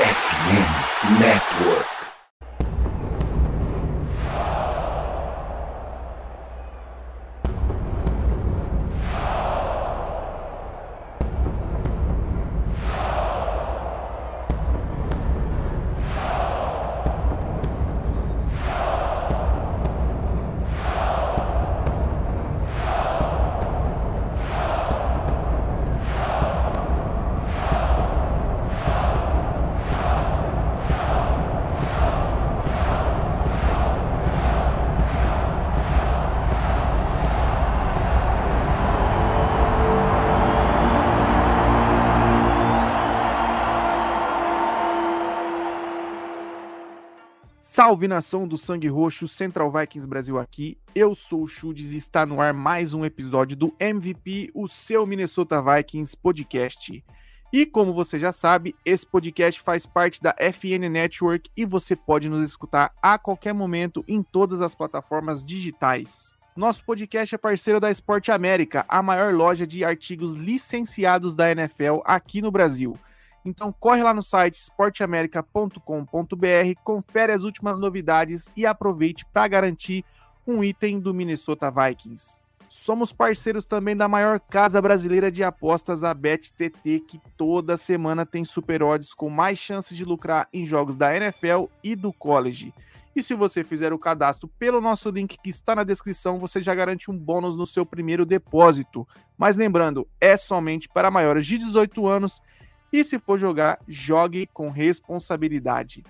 FM Network. Salve nação do Sangue Roxo, Central Vikings Brasil aqui. Eu sou o Chudes e está no ar mais um episódio do MVP, o seu Minnesota Vikings podcast. E como você já sabe, esse podcast faz parte da FN Network e você pode nos escutar a qualquer momento em todas as plataformas digitais. Nosso podcast é parceiro da Esporte América, a maior loja de artigos licenciados da NFL aqui no Brasil. Então corre lá no site esporteamerica.com.br, confere as últimas novidades e aproveite para garantir um item do Minnesota Vikings. Somos parceiros também da maior casa brasileira de apostas, a BetTT, que toda semana tem super odds com mais chances de lucrar em jogos da NFL e do college. E se você fizer o cadastro pelo nosso link que está na descrição, você já garante um bônus no seu primeiro depósito. Mas lembrando, é somente para maiores de 18 anos e se for jogar, jogue com responsabilidade.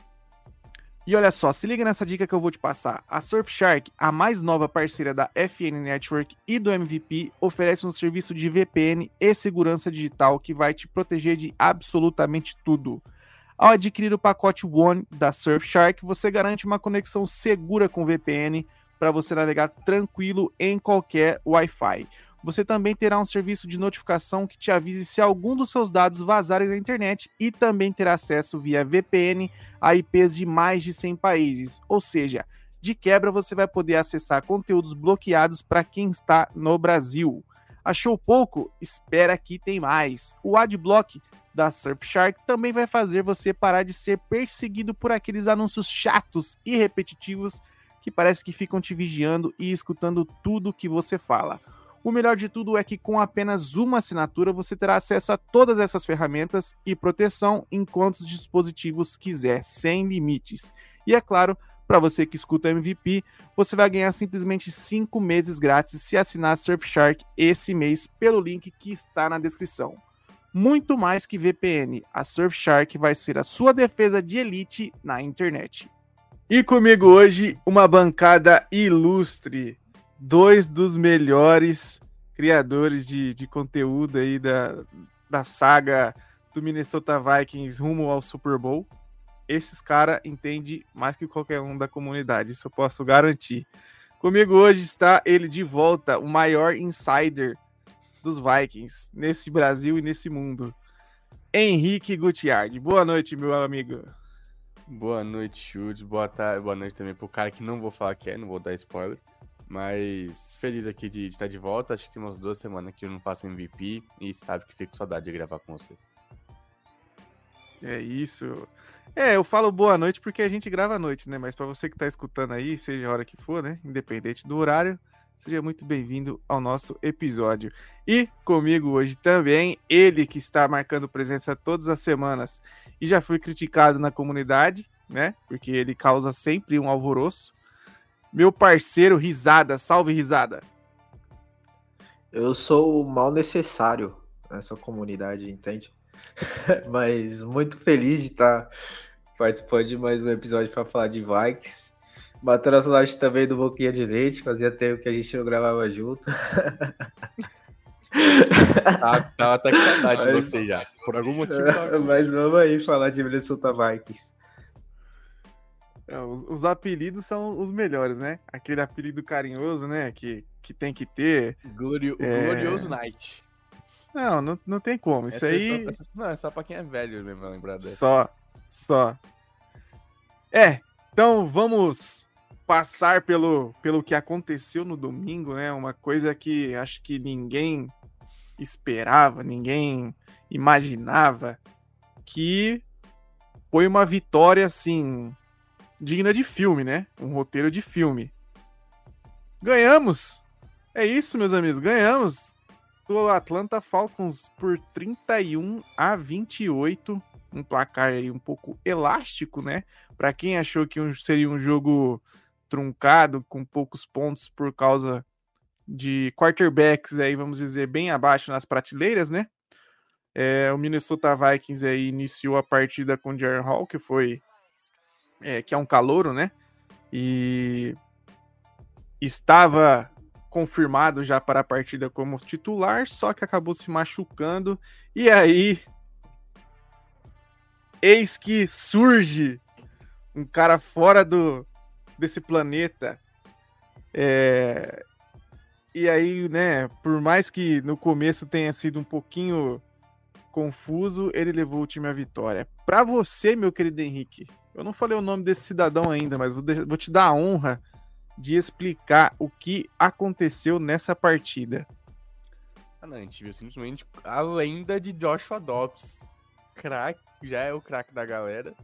E olha só, se liga nessa dica que eu vou te passar. A Surfshark, a mais nova parceira da FN Network e do MVP, oferece um serviço de VPN e segurança digital que vai te proteger de absolutamente tudo. Ao adquirir o pacote One da Surfshark, você garante uma conexão segura com VPN para você navegar tranquilo em qualquer Wi-Fi. Você também terá um serviço de notificação que te avise se algum dos seus dados vazarem na internet e também terá acesso via VPN a IPs de mais de 100 países. Ou seja, de quebra você vai poder acessar conteúdos bloqueados para quem está no Brasil. Achou pouco? Espera que tem mais. O Adblock da Surfshark também vai fazer você parar de ser perseguido por aqueles anúncios chatos e repetitivos que parece que ficam te vigiando e escutando tudo que você fala. O melhor de tudo é que com apenas uma assinatura você terá acesso a todas essas ferramentas e proteção em quantos dispositivos quiser, sem limites. E é claro, para você que escuta o MVP, você vai ganhar simplesmente 5 meses grátis se assinar Surfshark esse mês pelo link que está na descrição. Muito mais que VPN, a Surfshark vai ser a sua defesa de elite na internet. E comigo hoje, uma bancada ilustre dois dos melhores criadores de, de conteúdo aí da, da saga do Minnesota Vikings rumo ao Super Bowl. Esses caras entendem mais que qualquer um da comunidade, isso eu posso garantir. Comigo hoje está ele de volta, o maior insider dos Vikings nesse Brasil e nesse mundo. Henrique Gutiardi. Boa noite, meu amigo. Boa noite, Chutes. Boa tarde, boa noite também pro cara que não vou falar que é, não vou dar spoiler. Mas feliz aqui de, de estar de volta. Acho que tem umas duas semanas que eu não faço MVP e sabe que fico com saudade de gravar com você. É isso. É, eu falo boa noite porque a gente grava à noite, né? Mas para você que tá escutando aí, seja a hora que for, né? Independente do horário, seja muito bem-vindo ao nosso episódio. E comigo hoje também, ele que está marcando presença todas as semanas e já foi criticado na comunidade, né? Porque ele causa sempre um alvoroço meu parceiro Risada. Salve, Risada. Eu sou o mal necessário nessa comunidade, entende? Mas muito feliz de estar participando de mais um episódio para falar de Vikings. Batendo a saudade também do Boquinha de Leite, fazia tempo que a gente não gravava junto. Tava, tava até com saudade Mas... de você já. Por algum motivo. Mas vamos aí falar de Minnesota Vikings. É, os apelidos são os melhores, né? Aquele apelido carinhoso, né? Que, que tem que ter. Glorio, é... Glorioso Knight. Não, não, não tem como. Isso essa aí. É só, não, é só pra quem é velho mesmo lembrar dessa. Só. Só. É, então vamos passar pelo, pelo que aconteceu no domingo, né? Uma coisa que acho que ninguém esperava, ninguém imaginava que foi uma vitória, assim, digna de filme, né? Um roteiro de filme. Ganhamos! É isso, meus amigos, ganhamos do Atlanta Falcons por 31 a 28. Um placar aí um pouco elástico, né? Para quem achou que seria um jogo truncado, com poucos pontos por causa de quarterbacks aí, vamos dizer, bem abaixo nas prateleiras, né? É, o Minnesota Vikings aí iniciou a partida com o Jaron Hall, que foi é, que é um calouro, né? E estava confirmado já para a partida como titular, só que acabou se machucando. E aí, eis que surge um cara fora do desse planeta. É, e aí, né, por mais que no começo tenha sido um pouquinho confuso, ele levou o time à vitória. Para você, meu querido Henrique, eu não falei o nome desse cidadão ainda, mas vou, vou te dar a honra de explicar o que aconteceu nessa partida. Ah, não, a gente viu simplesmente a lenda de Joshua Dobbs. Crack, já é o craque da galera.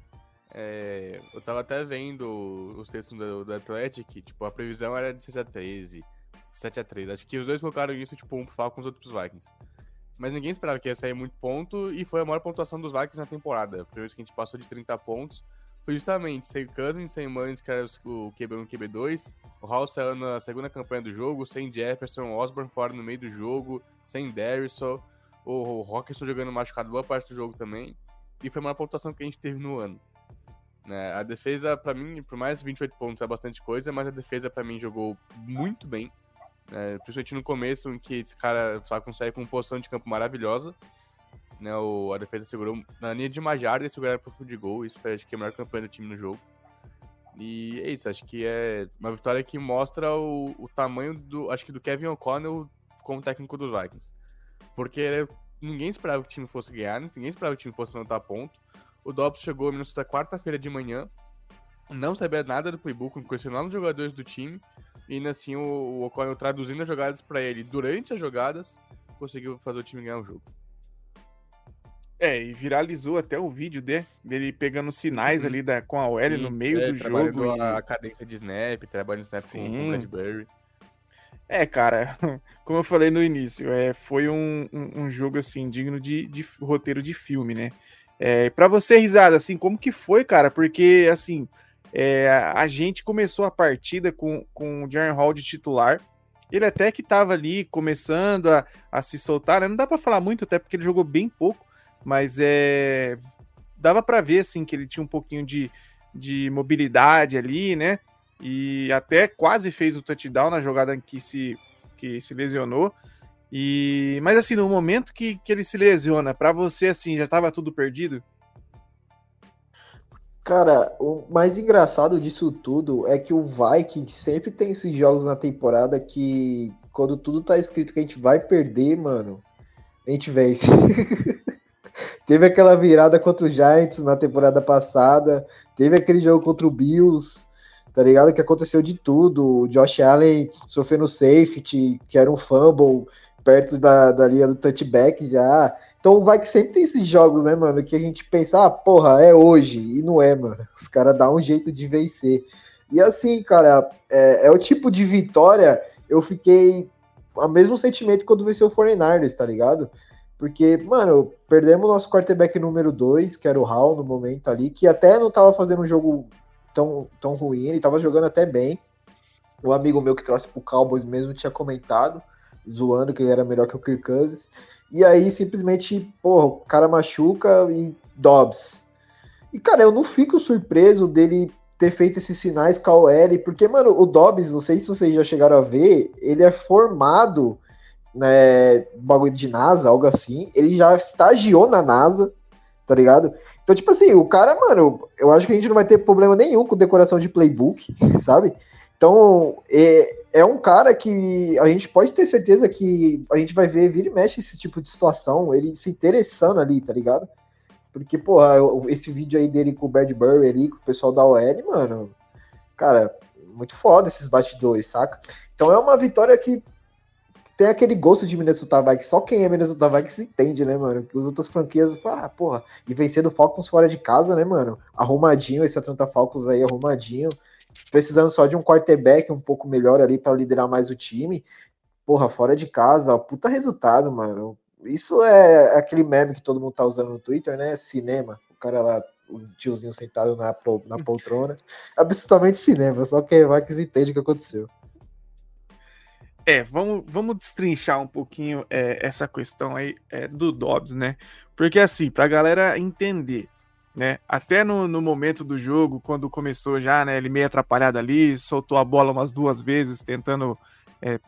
É, eu tava até vendo os textos do, do Athletic, tipo, a previsão era de 6 a 13 7 a 3 Acho que os dois colocaram isso, tipo, um pro Falcons, outro pros Vikings. Mas ninguém esperava que ia sair muito ponto e foi a maior pontuação dos Vikings na temporada. Por isso que a gente passou de 30 pontos. Foi justamente sem Cousins, sem Mullins, que era o QB1 e QB2. O Hall saiu na segunda campanha do jogo, sem Jefferson, Osborne fora no meio do jogo, sem Darrison. O Rockerson jogando machucado boa parte do jogo também. E foi a maior pontuação que a gente teve no ano. É, a defesa, para mim, por mais 28 pontos é bastante coisa, mas a defesa, para mim, jogou muito bem. É, principalmente no começo, em que esse cara só consegue com posição de campo maravilhosa. Né, o, a defesa segurou na linha de uma e seguraram pro de gol. Isso foi, acho que, a melhor campanha do time no jogo. E é isso, acho que é uma vitória que mostra o, o tamanho do, acho que do Kevin O'Connell como técnico dos Vikings. Porque ninguém esperava que o time fosse ganhar, ninguém esperava que o time fosse anotar ponto. O Dobbs chegou no quarta-feira de manhã, não sabia nada do playbook, questionando os jogadores do time, e ainda assim o, o O'Connell traduzindo as jogadas para ele durante as jogadas, conseguiu fazer o time ganhar o jogo. É, e viralizou até o vídeo de, dele pegando sinais uhum. ali da, com a OL Sim, no meio é, do jogo. A, e... cadência de snap, trabalhando snap Sim. com o Bradbury. É, cara, como eu falei no início, é, foi um, um, um jogo assim digno de, de roteiro de filme, né? É, para você, risada, assim, como que foi, cara? Porque, assim, é, a gente começou a partida com, com o Jaren Hall de titular. Ele até que tava ali começando a, a se soltar, né? Não dá para falar muito, até porque ele jogou bem pouco, mas é. Dava para ver, assim, que ele tinha um pouquinho de, de mobilidade ali, né? E até quase fez o touchdown na jogada em que se, que se lesionou. E, mas assim, no momento que, que ele se lesiona, para você assim, já estava tudo perdido? Cara, o mais engraçado disso tudo é que o Viking sempre tem esses jogos na temporada que quando tudo tá escrito que a gente vai perder, mano, a gente vence. teve aquela virada contra o Giants na temporada passada, teve aquele jogo contra o Bills, tá ligado? Que aconteceu de tudo. O Josh Allen sofrendo safety, que era um fumble perto da, da linha do touchback já. Então vai que sempre tem esses jogos, né, mano, que a gente pensa, ah, porra, é hoje, e não é, mano. Os caras dão um jeito de vencer. E assim, cara, é, é, o tipo de vitória, eu fiquei o mesmo sentimento quando venceu o 49ers, tá ligado? Porque, mano, perdemos nosso quarterback número 2, que era o Hall no momento ali, que até não tava fazendo um jogo tão, tão ruim, ele tava jogando até bem. O amigo meu que trouxe pro Cowboys mesmo tinha comentado zoando que ele era melhor que o Kirk Cousins. E aí simplesmente, porra, o cara machuca e Dobbs. E cara, eu não fico surpreso dele ter feito esses sinais com a OL, porque, mano, o Dobbs, não sei se vocês já chegaram a ver, ele é formado, né, bagulho de NASA, algo assim, ele já estagiou na NASA, tá ligado? Então, tipo assim, o cara, mano, eu acho que a gente não vai ter problema nenhum com decoração de playbook, sabe? Então, é, é um cara que a gente pode ter certeza que a gente vai ver vira e mexe esse tipo de situação, ele se interessando ali, tá ligado? Porque, porra, esse vídeo aí dele com o Bradbury ali, com o pessoal da OL, mano, cara, muito foda esses bastidores, saca? Então é uma vitória que tem aquele gosto de Minnesota Vikings. Só quem é Minnesota Vikings entende, né, mano? Que os outras franquias, ah, porra, e vencendo Falcons fora de casa, né, mano? Arrumadinho, esse Atlanta Falcons aí arrumadinho. Precisando só de um quarterback um pouco melhor ali para liderar mais o time. Porra, fora de casa, ó, puta resultado, mano. Isso é aquele meme que todo mundo tá usando no Twitter, né? Cinema. O cara lá, o tiozinho sentado na, na poltrona. Absolutamente cinema, só que vai que entende o que aconteceu. É, vamos, vamos destrinchar um pouquinho é, essa questão aí é, do Dobbs, né? Porque assim, pra galera entender, né? Até no, no momento do jogo, quando começou já, né? Ele meio atrapalhado ali, soltou a bola umas duas vezes, tentando é,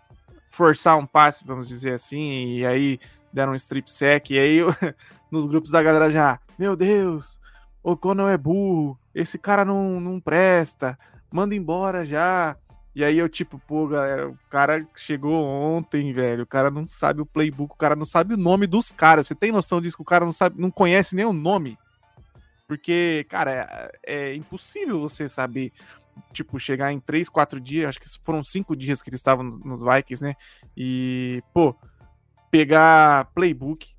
forçar um passe, vamos dizer assim, e aí deram um strip sack, e aí nos grupos da galera já, meu Deus, o Conor é burro, esse cara não, não presta, manda embora já. E aí eu, tipo, pô, galera, o cara chegou ontem, velho. O cara não sabe o playbook, o cara não sabe o nome dos caras. Você tem noção disso que o cara não sabe, não conhece nem o nome? Porque, cara, é, é impossível você saber, tipo, chegar em três, quatro dias, acho que foram cinco dias que eles estavam nos Vikings, né? E, pô, pegar playbook,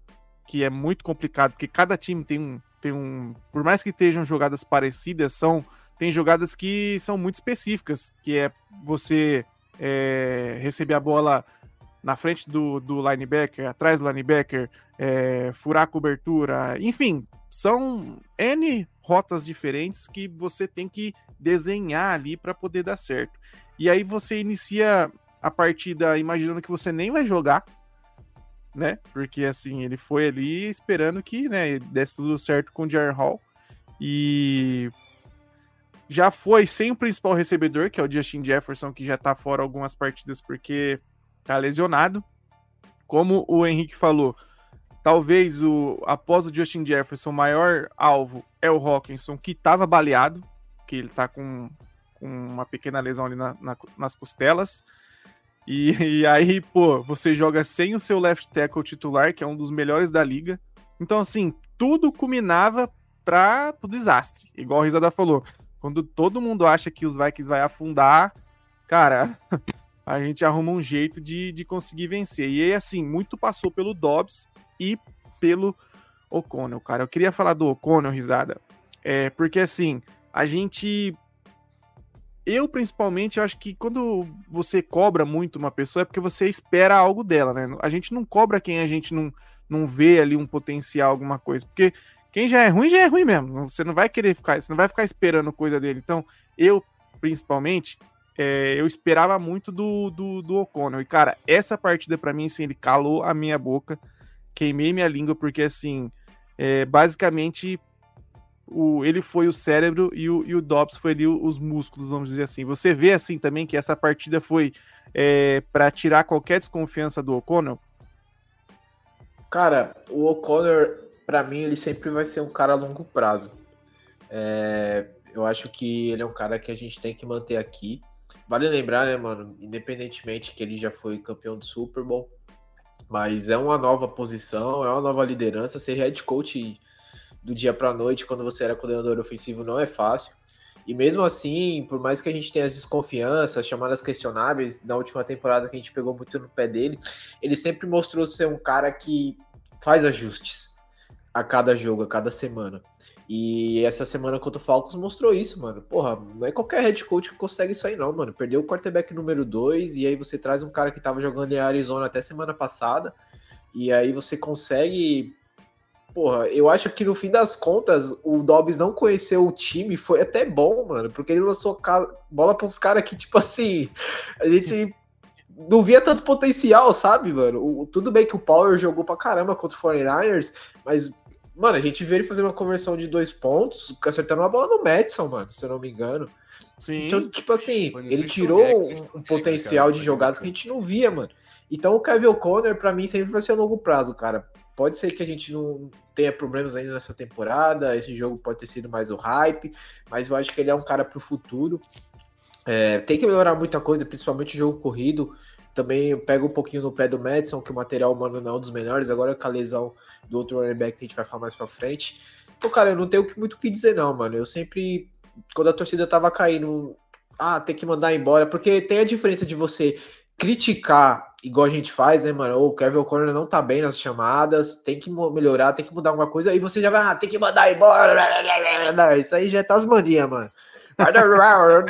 que é muito complicado, porque cada time tem um, tem um. Por mais que estejam jogadas parecidas, são. Tem jogadas que são muito específicas, que é você é, receber a bola na frente do, do linebacker, atrás do linebacker, é, furar a cobertura, enfim, são N rotas diferentes que você tem que desenhar ali para poder dar certo. E aí você inicia a partida imaginando que você nem vai jogar, né? Porque assim, ele foi ali esperando que, né, desse tudo certo com o Jaron Hall. E já foi sem o principal recebedor, que é o Justin Jefferson, que já tá fora algumas partidas porque tá lesionado. Como o Henrique falou, talvez o após o Justin Jefferson, o maior alvo é o Hawkinson, que tava baleado, que ele tá com, com uma pequena lesão ali na, na, nas costelas. E, e, aí, pô, você joga sem o seu left tackle titular, que é um dos melhores da liga. Então, assim, tudo culminava para o desastre. Igual a Risada falou. Quando todo mundo acha que os Vikings vai afundar, cara, a gente arruma um jeito de, de conseguir vencer. E aí, assim, muito passou pelo Dobbs e pelo O'Connell, cara. Eu queria falar do O'Connell, Risada, é, porque, assim, a gente eu, principalmente, eu acho que quando você cobra muito uma pessoa é porque você espera algo dela, né? A gente não cobra quem a gente não, não vê ali um potencial, alguma coisa. Porque quem já é ruim, já é ruim mesmo. Você não vai querer ficar, você não vai ficar esperando coisa dele. Então, eu, principalmente, é, eu esperava muito do, do, do O'Connell. E, cara, essa partida, para mim, assim, ele calou a minha boca, queimei minha língua, porque, assim, é, basicamente o, ele foi o cérebro e o, e o Dobbs foi ali os músculos, vamos dizer assim. Você vê assim também que essa partida foi é, para tirar qualquer desconfiança do O'Connell? Cara, o O'Connor, para mim, ele sempre vai ser um cara a longo prazo. É, eu acho que ele é um cara que a gente tem que manter aqui. Vale lembrar, né, mano, independentemente que ele já foi campeão do Super Bowl, mas é uma nova posição, é uma nova liderança. Ser head coach do dia para noite quando você era coordenador ofensivo não é fácil. E mesmo assim, por mais que a gente tenha as desconfianças, chamadas questionáveis, na última temporada que a gente pegou muito no pé dele, ele sempre mostrou ser um cara que faz ajustes a cada jogo, a cada semana. E essa semana contra o Falcons mostrou isso, mano. Porra, não é qualquer head coach que consegue isso aí, não, mano. Perdeu o quarterback número 2, e aí você traz um cara que tava jogando em Arizona até semana passada, e aí você consegue porra, eu acho que no fim das contas, o Dobbs não conheceu o time, foi até bom, mano, porque ele lançou bola para uns caras que, tipo assim, a gente não via tanto potencial, sabe, mano? O, tudo bem que o Power jogou pra caramba contra o 49ers, mas, mano, a gente vê ele fazer uma conversão de dois pontos, acertando uma bola no Madison, mano, se eu não me engano. Sim. Então, tipo assim, ele tirou um, um potencial de jogadas que a gente não via, mano. Então o Kevin O'Connor, pra mim, sempre vai ser a longo prazo, cara. Pode ser que a gente não tenha problemas ainda nessa temporada, esse jogo pode ter sido mais o hype, mas eu acho que ele é um cara para o futuro. É, tem que melhorar muita coisa, principalmente o jogo corrido. Também pega um pouquinho no pé do Madison, que o material humano não é um dos melhores. Agora com a lesão do outro running back que a gente vai falar mais pra frente. Então, cara, eu não tenho muito o que dizer, não, mano. Eu sempre, quando a torcida tava caindo, ah, tem que mandar embora, porque tem a diferença de você criticar igual a gente faz, né, mano? O Kevin O'Connor não tá bem nas chamadas, tem que melhorar, tem que mudar alguma coisa, aí você já vai, ah, tem que mandar embora. Isso aí já é Tasmania, mano.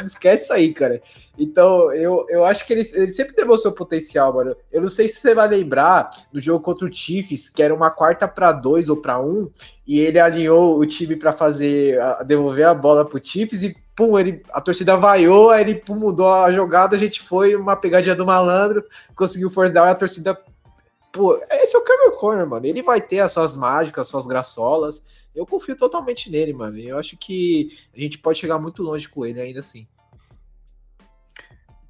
Esquece isso aí, cara. Então, eu, eu acho que ele, ele sempre demonstrou potencial, mano. Eu não sei se você vai lembrar do jogo contra o Chiefs, que era uma quarta para dois ou para um, e ele alinhou o time para fazer, a, devolver a bola pro Chiefs e pum, ele, a torcida vaiou, aí ele pum, mudou a jogada, a gente foi uma pegadinha do malandro, conseguiu force down a torcida. Pô, esse é o Cameron Corner, mano. Ele vai ter as suas mágicas, as suas graçolas. Eu confio totalmente nele, mano. Eu acho que a gente pode chegar muito longe com ele ainda assim.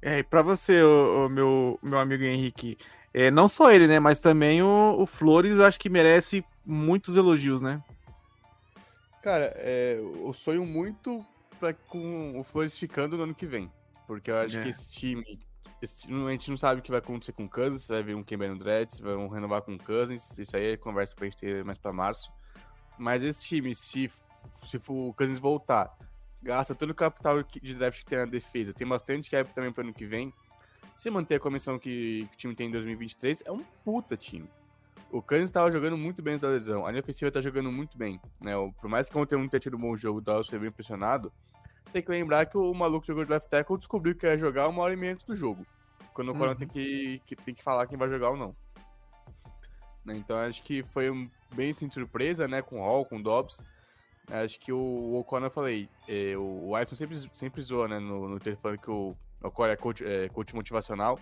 É, e pra você, o, o meu, meu amigo Henrique, é, não só ele, né, mas também o, o Flores, eu acho que merece muitos elogios, né? Cara, é, eu sonho muito pra, com o Flores ficando no ano que vem. Porque eu acho é. que esse time, a gente não sabe o que vai acontecer com o Cousins, se vai vir um Kemba no Dread, se vão renovar com o Cousins, isso aí é conversa pra gente ter mais pra março. Mas esse time, se, se o Cousins voltar, gasta todo o capital de draft que tem na defesa, tem bastante cap também pro ano que vem. Se manter a comissão que, que o time tem em 2023, é um puta time. O Kansas estava jogando muito bem da lesão. A linha ofensiva tá jogando muito bem. Né? Por mais que ontem não tenha tido um bom jogo, o Dallas foi bem impressionado. Tem que lembrar que o maluco jogou de left tackle descobriu que ia jogar uma hora e meia antes do jogo. Quando o uhum. tem que, que, tem que falar quem vai jogar ou não. Né? Então acho que foi um, bem assim, surpresa, né? Com o Hall, com o Dobbs. Acho que o, o O'Connor, eu falei, é, o, Ayson sempre, sempre zoa, né? No, no telefone que o O'Connor é coach, é coach motivacional.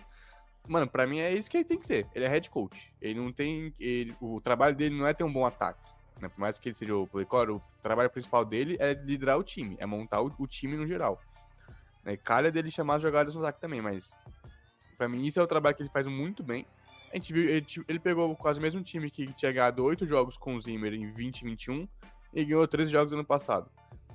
Mano, pra mim é isso que ele tem que ser. Ele é head coach. Ele não tem. Ele, o trabalho dele não é ter um bom ataque. Né? Por mais que ele seja o playcaller, o trabalho principal dele é liderar o time, é montar o, o time no geral. Né? Calha dele chamar as jogadas no ataque também, mas para mim isso é o trabalho que ele faz muito bem. A gente viu, ele, ele pegou quase o mesmo time que tinha ganhado 8 jogos com o Zimmer em 2021 e ganhou 13 jogos ano passado.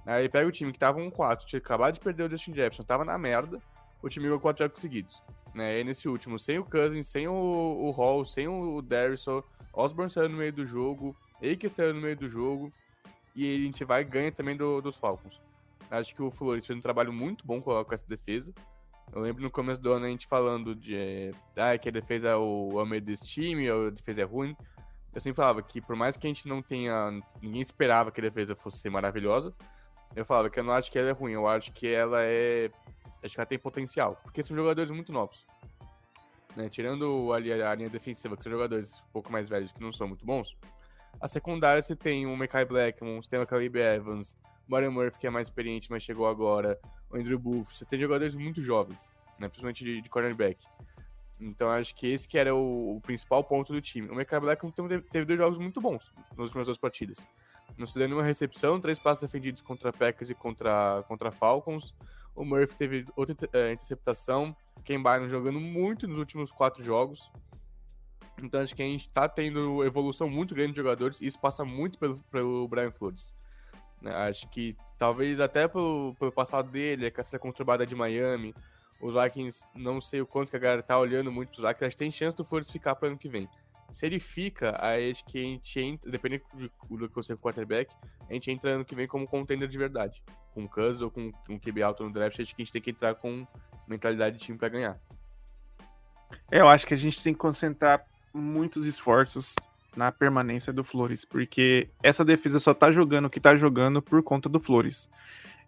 Aí pega o time que tava 1-4, tinha acabado de perder o Justin Jefferson, tava na merda, o time ganhou 4 jogos seguidos. Né? E nesse último, sem o Cousins, sem o, o Hall, sem o Darrison, Osborne saiu no meio do jogo, Aiker saiu no meio do jogo, e a gente vai ganhar também do, dos Falcons. Acho que o Flores fez um trabalho muito bom com, com essa defesa. Eu lembro no começo do ano a gente falando de ah, que a defesa é o, meio desse time, a defesa é ruim. Eu sempre falava que por mais que a gente não tenha. Ninguém esperava que a defesa fosse ser maravilhosa. Eu falava que eu não acho que ela é ruim, eu acho que ela é Acho que ela tem potencial, porque são jogadores muito novos. Né? Tirando ali a linha defensiva, que são jogadores um pouco mais velhos que não são muito bons, a secundária você tem o Mekai Blackmon, você tem o Caleb Evans, Mario Murphy, que é mais experiente, mas chegou agora, o Andrew Buff, você tem jogadores muito jovens, né? principalmente de, de cornerback. Então acho que esse que era o, o principal ponto do time. O Mekai Blackmon teve, teve dois jogos muito bons nas últimas duas partidas. Não se deu nenhuma recepção, três passos defendidos contra Packers e contra, contra Falcons. O Murphy teve outra é, interceptação. Ken Byron jogando muito nos últimos quatro jogos. Então acho que a gente tá tendo evolução muito grande de jogadores e isso passa muito pelo, pelo Brian Flores. Né, acho que talvez até pelo, pelo passado dele, a caça conturbada de Miami, os Vikings, não sei o quanto que a galera tá olhando muito pros Vikings, acho que tem chance do Flores ficar pro ano que vem. Se ele fica, aí acho que a gente entra, dependendo do que você for quarterback, a gente entra ano que vem como contender de verdade. Com o ou com um QB alto no draft, acho que a gente tem que entrar com mentalidade de time para ganhar. É, eu acho que a gente tem que concentrar muitos esforços na permanência do Flores, porque essa defesa só tá jogando o que tá jogando por conta do Flores.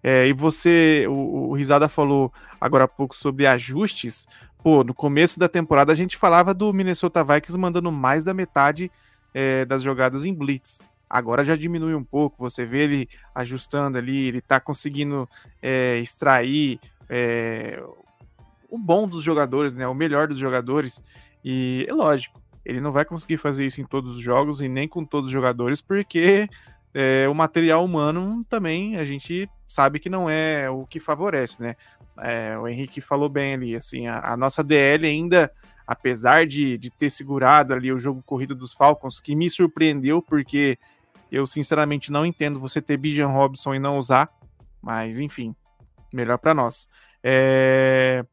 É, e você, o, o Risada falou agora há pouco sobre ajustes pô, no começo da temporada a gente falava do Minnesota Vikings mandando mais da metade é, das jogadas em blitz. Agora já diminui um pouco, você vê ele ajustando ali, ele tá conseguindo é, extrair é, o bom dos jogadores, né? O melhor dos jogadores. E é lógico, ele não vai conseguir fazer isso em todos os jogos e nem com todos os jogadores, porque é, o material humano também a gente sabe que não é o que favorece, né? É, o Henrique falou bem ali, assim, a, a, nossa DL ainda, apesar de, de ter segurado ali o jogo corrido dos Falcons, que me surpreendeu, porque eu sinceramente não entendo você ter Bijan Robson e não usar, mas enfim, melhor para nós. É...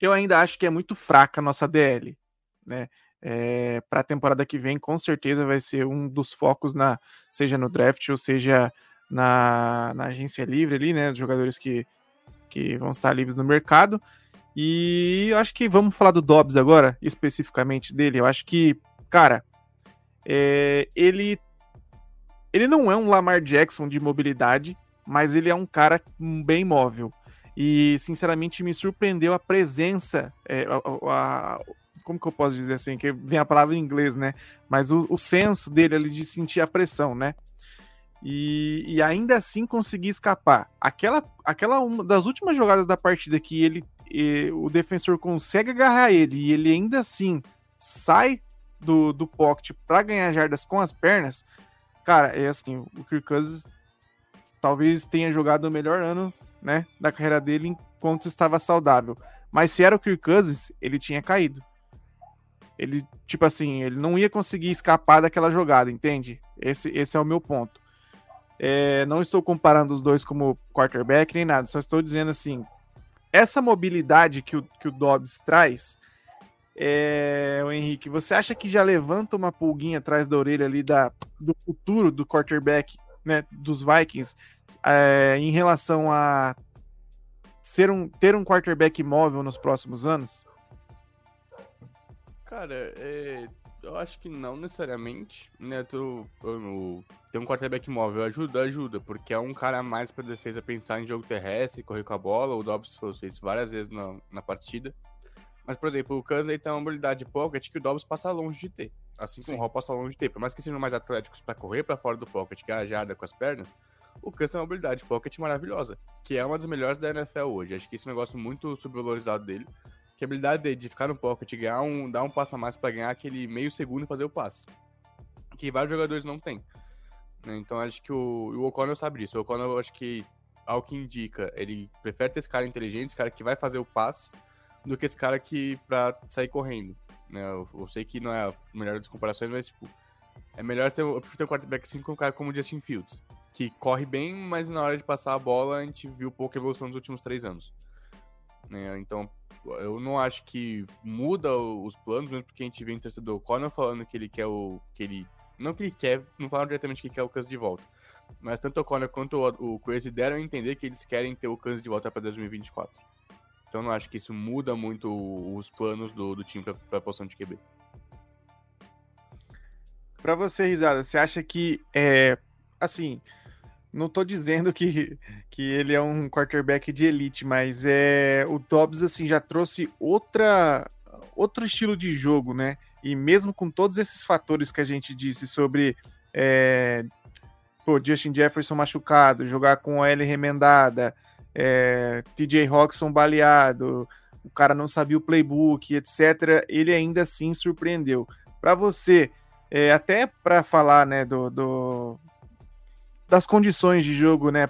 Eu ainda acho que é muito fraca a nossa DL, né? é, para a temporada que vem, com certeza vai ser um dos focos, na, seja no draft ou seja na, na agência livre ali, né? Dos jogadores que, que vão estar livres no mercado. E eu acho que vamos falar do Dobbs agora, especificamente dele. Eu acho que, cara, é, ele ele não é um Lamar Jackson de mobilidade, mas ele é um cara bem móvel. E, sinceramente, me surpreendeu a presença, é, a, a, como que eu posso dizer assim, que vem a palavra em inglês, né? Mas o, o senso dele ali de sentir a pressão, né? E, e, ainda assim conseguir escapar. Aquela, aquela uma das últimas jogadas da partida que ele, e, o defensor consegue agarrar ele e ele ainda assim sai do, do pocket para ganhar jardas com as pernas, cara, é assim, o Kirk Cousins talvez tenha jogado o melhor ano, né, da carreira dele enquanto estava saudável. Mas se era o Kirk Cousins, ele tinha caído. Ele, tipo assim, ele não ia conseguir escapar daquela jogada, entende? Esse, esse é o meu ponto. É, não estou comparando os dois como quarterback nem nada, só estou dizendo assim: essa mobilidade que o, que o Dobbs traz, é, o Henrique, você acha que já levanta uma pulguinha atrás da orelha ali da, do futuro do quarterback né, dos Vikings é, em relação a ser um, ter um quarterback móvel nos próximos anos? Cara, é, eu acho que não necessariamente, né? Tu, o, ter um quarterback móvel ajuda, ajuda, porque é um cara a mais pra defesa pensar em jogo terrestre, correr com a bola. O Dobbs fez isso várias vezes na, na partida. Mas, por exemplo, o Kansas tem uma habilidade de pocket que o Dobbs passa longe de ter. Assim como Sim. o Hall passa longe de ter. Por mais que sejam mais atléticos para correr para fora do pocket, que é a jada com as pernas, o Kansas tem uma habilidade de pocket maravilhosa, que é uma das melhores da NFL hoje. Acho que esse é um negócio muito subvalorizado dele que a habilidade dele de ficar no pocket, ganhar um, dar um passo a mais para ganhar aquele meio segundo e fazer o passe. Que vários jogadores não têm. Né? Então acho que o, o O'Connell sabe disso. O O'Connell, acho que, ao que indica, ele prefere ter esse cara inteligente, esse cara que vai fazer o passe, do que esse cara que pra sair correndo. Né? Eu, eu sei que não é a melhor das comparações, mas tipo, é melhor ter, eu prefiro ter um quarterback assim com um cara como o Justin Fields, que corre bem, mas na hora de passar a bola a gente viu pouca evolução nos últimos três anos. Né? Então, eu não acho que muda os planos, mesmo porque a gente vê o torcedor Conor falando que ele quer o. que ele. Não que ele quer, não falaram diretamente que quer o Kansas de volta. Mas tanto o Conor quanto o, o Crazy deram a entender que eles querem ter o Kansas de volta para 2024. Então não acho que isso muda muito os planos do, do time para a posição de QB. Para você, Risada, você acha que é assim, não tô dizendo que, que ele é um quarterback de elite, mas é o Dobbs assim já trouxe outra outro estilo de jogo, né? E mesmo com todos esses fatores que a gente disse sobre é, pô, Justin Jefferson machucado, jogar com L remendada, é, TJ Hawkinson baleado, o cara não sabia o playbook, etc. Ele ainda assim surpreendeu. Para você, é, até para falar né, do, do, das condições de jogo, né,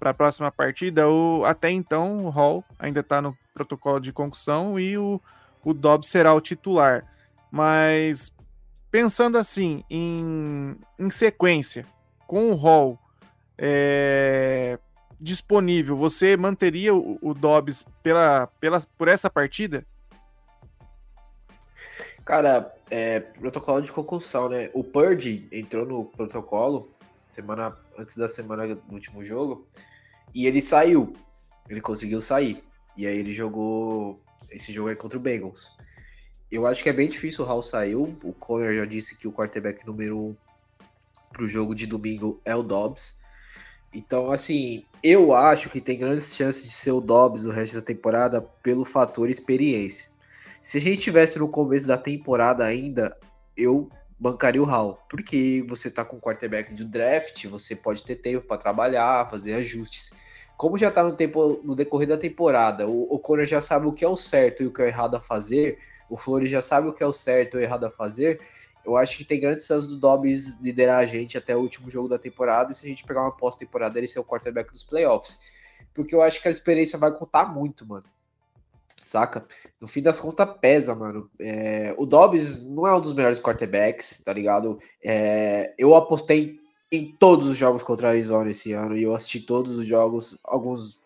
para a próxima partida, o, até então o Hall ainda está no protocolo de concussão e o, o Dobbs será o titular. Mas pensando assim, em, em sequência, com o Hall é, disponível, você manteria o, o Dobbs pela, pela, por essa partida? Cara, é, protocolo de concussão, né? O Purdy entrou no protocolo semana antes da semana do último jogo, e ele saiu. Ele conseguiu sair. E aí ele jogou esse jogo aí contra o Bengals. Eu acho que é bem difícil o Hall saiu. O Conor já disse que o quarterback número um pro jogo de domingo é o Dobbs. Então, assim, eu acho que tem grandes chances de ser o Dobbs o resto da temporada pelo fator experiência. Se a gente tivesse no começo da temporada ainda, eu bancaria o Hall, porque você tá com o quarterback de draft, você pode ter tempo para trabalhar, fazer ajustes. Como já tá no tempo no decorrer da temporada, o, o Conor já sabe o que é o certo e o que é errado a fazer, o Flores já sabe o que é o certo e o errado a fazer. Eu acho que tem grandes chances do Dobbs liderar a gente até o último jogo da temporada, e se a gente pegar uma pós-temporada, ele ser o quarterback dos playoffs. Porque eu acho que a experiência vai contar muito, mano saca? No fim das contas, pesa, mano. É, o Dobbs não é um dos melhores quarterbacks, tá ligado? É, eu apostei em todos os jogos contra a Arizona esse ano e eu assisti todos os jogos, alguns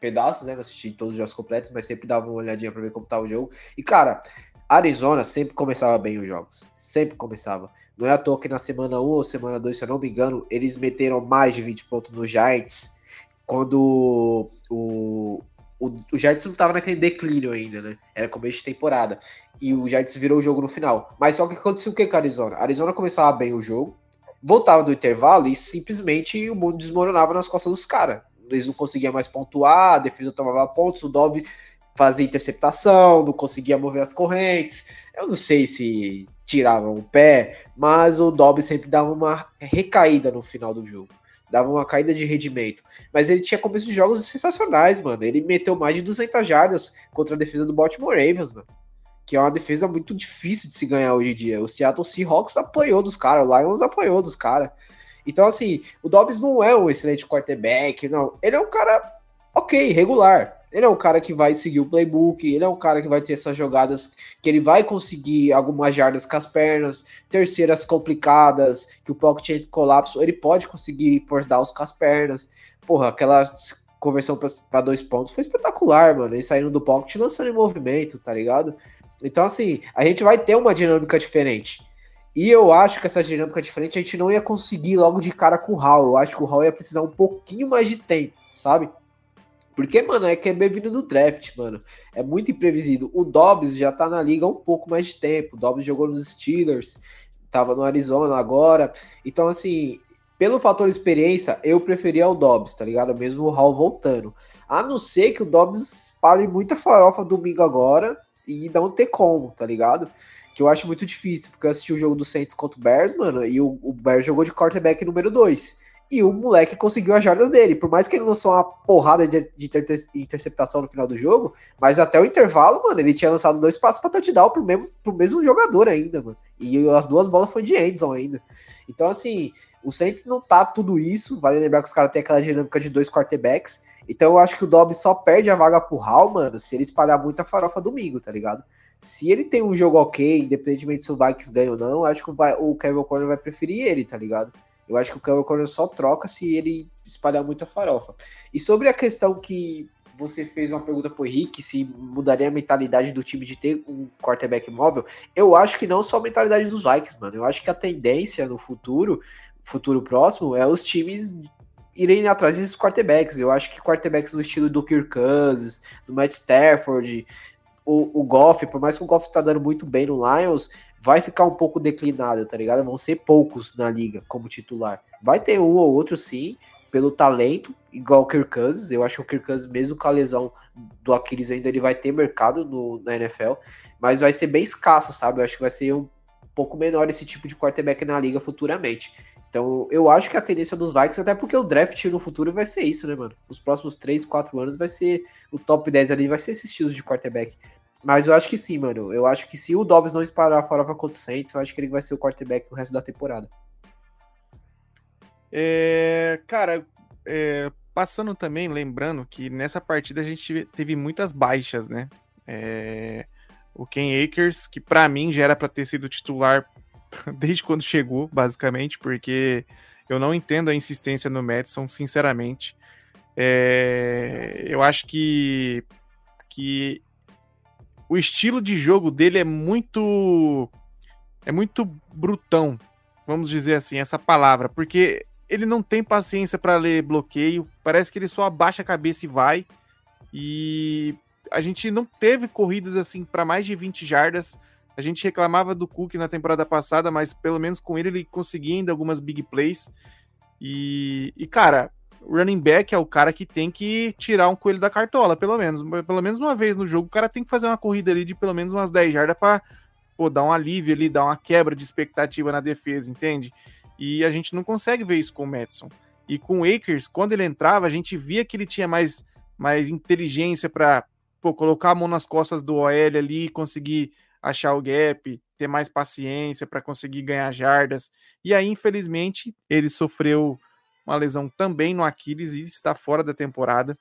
pedaços, né? Não assisti todos os jogos completos, mas sempre dava uma olhadinha pra ver como tava o jogo. E, cara, Arizona sempre começava bem os jogos. Sempre começava. Não é à toa que na semana 1 ou semana 2, se eu não me engano, eles meteram mais de 20 pontos no Giants. Quando o, o, o Jets não tava naquele declínio ainda, né? Era começo de temporada. E o Jets virou o jogo no final. Mas só que aconteceu o que com a Arizona? A Arizona começava bem o jogo, voltava do intervalo e simplesmente o mundo desmoronava nas costas dos caras. Eles não conseguiam mais pontuar, a defesa tomava pontos, o Dobb fazia interceptação, não conseguia mover as correntes. Eu não sei se tiravam o pé, mas o Dobbs sempre dava uma recaída no final do jogo. Dava uma caída de rendimento. Mas ele tinha começo de jogos sensacionais, mano. Ele meteu mais de 200 jardas contra a defesa do Baltimore Ravens, mano. Que é uma defesa muito difícil de se ganhar hoje em dia. O Seattle Seahawks apanhou dos caras, o Lions apanhou dos caras. Então, assim, o Dobbs não é um excelente quarterback, não. Ele é um cara ok, regular. Ele é um cara que vai seguir o playbook, ele é um cara que vai ter essas jogadas que ele vai conseguir algumas jardas com as pernas, terceiras complicadas, que o pocket colapso, ele pode conseguir force downs com as pernas. Porra, aquela conversão para dois pontos foi espetacular, mano. Ele saindo do pocket lançando em movimento, tá ligado? Então, assim, a gente vai ter uma dinâmica diferente. E eu acho que essa dinâmica diferente a gente não ia conseguir logo de cara com o Hall. Eu acho que o Hall ia precisar um pouquinho mais de tempo, sabe? Porque, mano, é que é bem vindo do draft, mano. É muito imprevisível. O Dobbs já tá na liga há um pouco mais de tempo. O Dobbs jogou nos Steelers, tava no Arizona agora. Então, assim, pelo fator experiência, eu preferia o Dobbs, tá ligado? Mesmo o Hall voltando. A não ser que o Dobbs pare muita farofa domingo agora e não ter como, tá ligado? Que eu acho muito difícil, porque eu assisti o jogo do Saints contra o Bears, mano, e o, o Bears jogou de quarterback número 2 e o moleque conseguiu as jardas dele. Por mais que ele lançou uma porrada de, interceptação no final do jogo, mas até o intervalo, mano, ele tinha lançado dois passos pra touchdown pro mesmo, pro mesmo jogador ainda, mano. E as duas bolas foram de Endzone ainda. Então, assim, o Saints não tá tudo isso. Vale lembrar que os caras têm aquela dinâmica de dois quarterbacks. Então eu acho que o Dobbs só perde a vaga pro Hall, mano, se ele espalhar muita farofa domingo, tá ligado? Se ele tem um jogo ok, independentemente se o Vikings ganha ou não, acho que o, Kevin Corner vai preferir ele, tá ligado? Eu acho que o Kevin Corner só troca se ele espalhar muita farofa. E sobre a questão que você fez uma pergunta pro Henrique, se mudaria a mentalidade do time de ter um quarterback móvel, eu acho que não só a mentalidade dos Vikings, mano. Eu acho que a tendência no futuro, futuro próximo, é os times irem atrás desses quarterbacks. Eu acho que quarterbacks no estilo do Kirk Cousins, do Matt Stafford, o, o Goff, por mais que o Goff tá dando muito bem no Lions, vai ficar um pouco declinado, tá ligado? Vão ser poucos na liga como titular. Vai ter um ou outro sim, pelo talento, igual o Kirk Cousins. Eu acho que o Kirk Cousins, mesmo com a lesão do Aquiles, ainda ele vai ter mercado no, na NFL, mas vai ser bem escasso, sabe? Eu acho que vai ser um pouco menor esse tipo de quarterback na liga futuramente. Então, eu acho que a tendência dos Vikings, até porque o draft no futuro vai ser isso, né, mano? Os próximos 3, 4 anos vai ser o top 10 ali, vai ser esses estilos de quarterback. Mas eu acho que sim, mano. Eu acho que se o Dobbs não disparar fora contra o Saints, eu acho que ele vai ser o quarterback o resto da temporada. É, cara, é, passando também, lembrando que nessa partida a gente teve muitas baixas, né? É, o Ken Akers, que para mim já era para ter sido titular desde quando chegou, basicamente, porque eu não entendo a insistência no Madison, sinceramente. É, eu acho que, que o estilo de jogo dele é muito é muito brutão, vamos dizer assim, essa palavra, porque ele não tem paciência para ler bloqueio, parece que ele só abaixa a cabeça e vai. E a gente não teve corridas assim para mais de 20 jardas. A gente reclamava do Cook na temporada passada, mas pelo menos com ele ele conseguia ainda algumas big plays. E, e cara, running back é o cara que tem que tirar um coelho da cartola, pelo menos. Pelo menos uma vez no jogo, o cara tem que fazer uma corrida ali de pelo menos umas 10 jardas para dar um alívio ali, dar uma quebra de expectativa na defesa, entende? E a gente não consegue ver isso com o Madison. E com o Akers, quando ele entrava, a gente via que ele tinha mais, mais inteligência para colocar a mão nas costas do OL ali conseguir achar o gap, ter mais paciência para conseguir ganhar jardas. E aí, infelizmente, ele sofreu uma lesão também no Aquiles e está fora da temporada.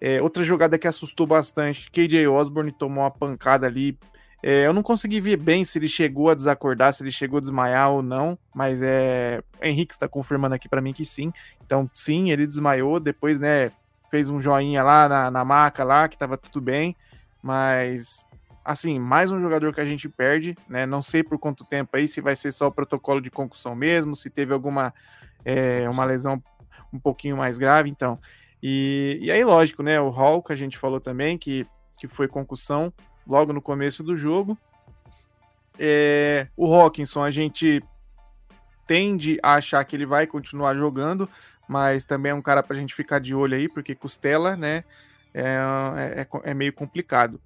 É, outra jogada que assustou bastante, KJ Osborne tomou uma pancada ali. É, eu não consegui ver bem se ele chegou a desacordar, se ele chegou a desmaiar ou não, mas é, Henrique está confirmando aqui para mim que sim. Então, sim, ele desmaiou, depois, né, fez um joinha lá na, na maca lá, que estava tudo bem, mas assim, mais um jogador que a gente perde, né? Não sei por quanto tempo aí, se vai ser só o protocolo de concussão mesmo, se teve alguma é, uma lesão um pouquinho mais grave. Então, E, e aí, lógico, né? O Hall, que a gente falou também, que, que foi concussão logo no começo do jogo. É, o Hawkinson, a gente tende a achar que ele vai continuar jogando, mas também é um cara para a gente ficar de olho aí, porque costela, né? É, é, é, meio complicado.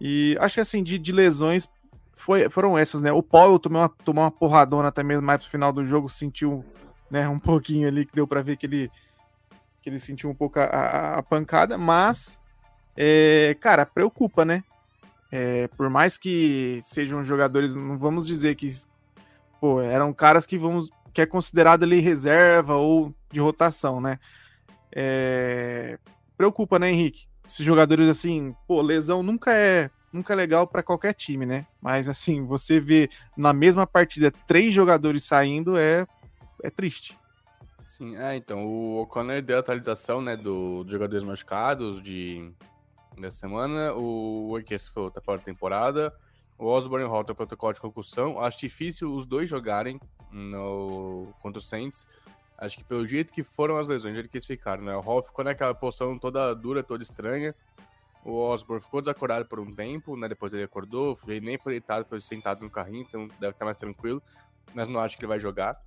E acho que assim, de, de lesões foi, foram essas, né? O Paul tomou uma, tomou uma porradona também mais pro final do jogo, sentiu né, um pouquinho ali, que deu para ver que ele, que ele sentiu um pouco a, a, a pancada, mas, é, cara, preocupa, né? É, por mais que sejam jogadores, não vamos dizer que pô, eram caras que vamos que é considerado ali reserva ou de rotação, né? É, preocupa, né, Henrique? Esses jogadores assim, pô, lesão nunca é nunca é legal para qualquer time, né? Mas assim, você vê na mesma partida três jogadores saindo é é triste. Sim, é, então, o O'Connor deu a atualização, né, do, dos jogadores machucados de dessa semana, o Wakes tá fora da temporada, o Osborne Hall tem protocolo de concussão, acho difícil os dois jogarem no, contra o Saints, acho que pelo jeito que foram as lesões, do jeito que eles ficaram, né, o Hall ficou naquela posição toda dura, toda estranha, o Osborne ficou desacordado por um tempo, né, depois ele acordou, ele nem foi deitado, foi sentado no carrinho, então deve estar mais tranquilo, mas não acho que ele vai jogar.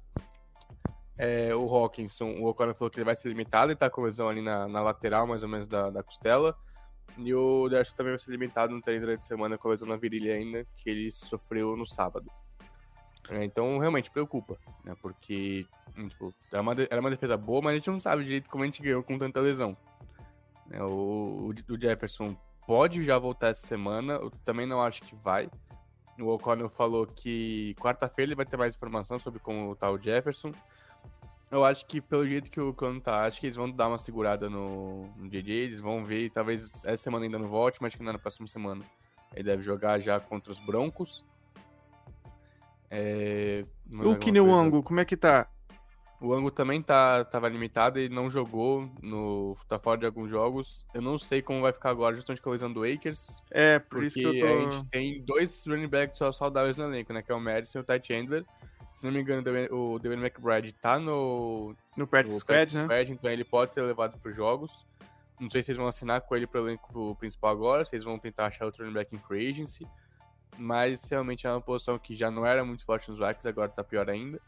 É, o Hawkinson, o O'Connor falou que ele vai ser limitado, ele tá com lesão ali na, na lateral, mais ou menos, da, da costela. E o Dershot também vai ser limitado no treino durante a semana com a lesão na virilha ainda, que ele sofreu no sábado. É, então, realmente, preocupa, né? Porque, tipo, era uma, era uma defesa boa, mas a gente não sabe direito como a gente ganhou com tanta lesão. É, o, o, Jefferson pode já voltar essa semana, eu também não acho que vai. O O'Connell falou que quarta-feira ele vai ter mais informação sobre como tá o Jefferson. Eu acho que pelo jeito que o Cano tá, acho que eles vão dar uma segurada no, no JJ, eles vão ver, talvez essa semana ainda não volte, mas que na próxima semana ele deve jogar já contra os Broncos. É, o Kineu Ango, como é que tá? O Ango também tá, tava limitado, ele não jogou, no, tá fora de alguns jogos. Eu não sei como vai ficar agora, justamente com a lesão do Akers. É, por isso que eu tô... a gente tem dois running backs só saudáveis no elenco, né? Que é o Madison e o Ty Chandler. Se não me engano, o Devin McBride tá no, no practice, squad, né? Squad, então ele pode ser levado para os jogos. Não sei se eles vão assinar com ele para o elenco principal agora, eles vão tentar achar outro running back em free agency. Mas realmente é uma posição que já não era muito forte nos Vikings, agora tá pior ainda.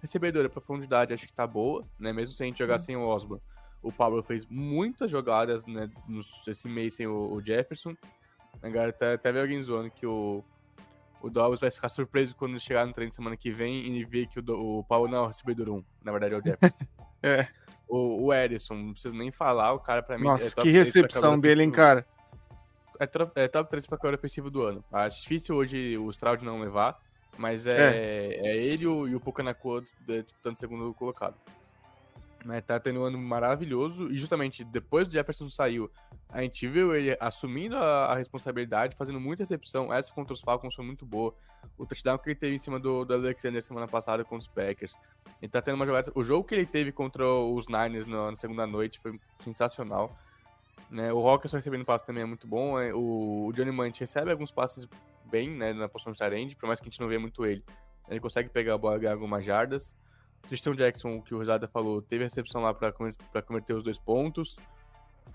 Recebedora, profundidade, acho que tá boa, né? Mesmo se a gente jogar hum. sem o Osborne. O Pablo fez muitas jogadas, né? Esse mês sem o, o Jefferson. Agora até, até ver alguém zoando que o o Dobbs vai ficar surpreso quando chegar no treino semana que vem e ver que o, o Paulo não é o recebedor 1. Na verdade é o Jefferson. é. O, o Edison, não preciso nem falar, o cara pra mim. Nossa, é que recepção dele, hein, cara. É, top, é top 3 pra calor ofensivo do ano. Acho difícil hoje o Stroud não levar, mas é, é. é ele e o, e o Pucanacua disputando o segundo colocado. Né, tá tendo um ano maravilhoso. E justamente depois do Jefferson saiu, a gente viu ele assumindo a, a, responsabilidade, fazendo muita recepção. Essa contra os Falcons foi muito boa. O touchdown que ele teve em cima do, do Alexander semana passada contra os Packers. Ele tá tendo uma jogada. O jogo que ele teve contra os Niners na, na segunda noite foi sensacional. Né? O Rockers recebendo passe também é muito bom. É, o, o Johnny Mant recebe alguns passes bem né, na posição de end, por mais que a gente não vê muito ele. Ele consegue pegar a bola e ganhar algumas jardas. Tristan Jackson, que o Rosada falou, teve recepção lá para converter os dois pontos.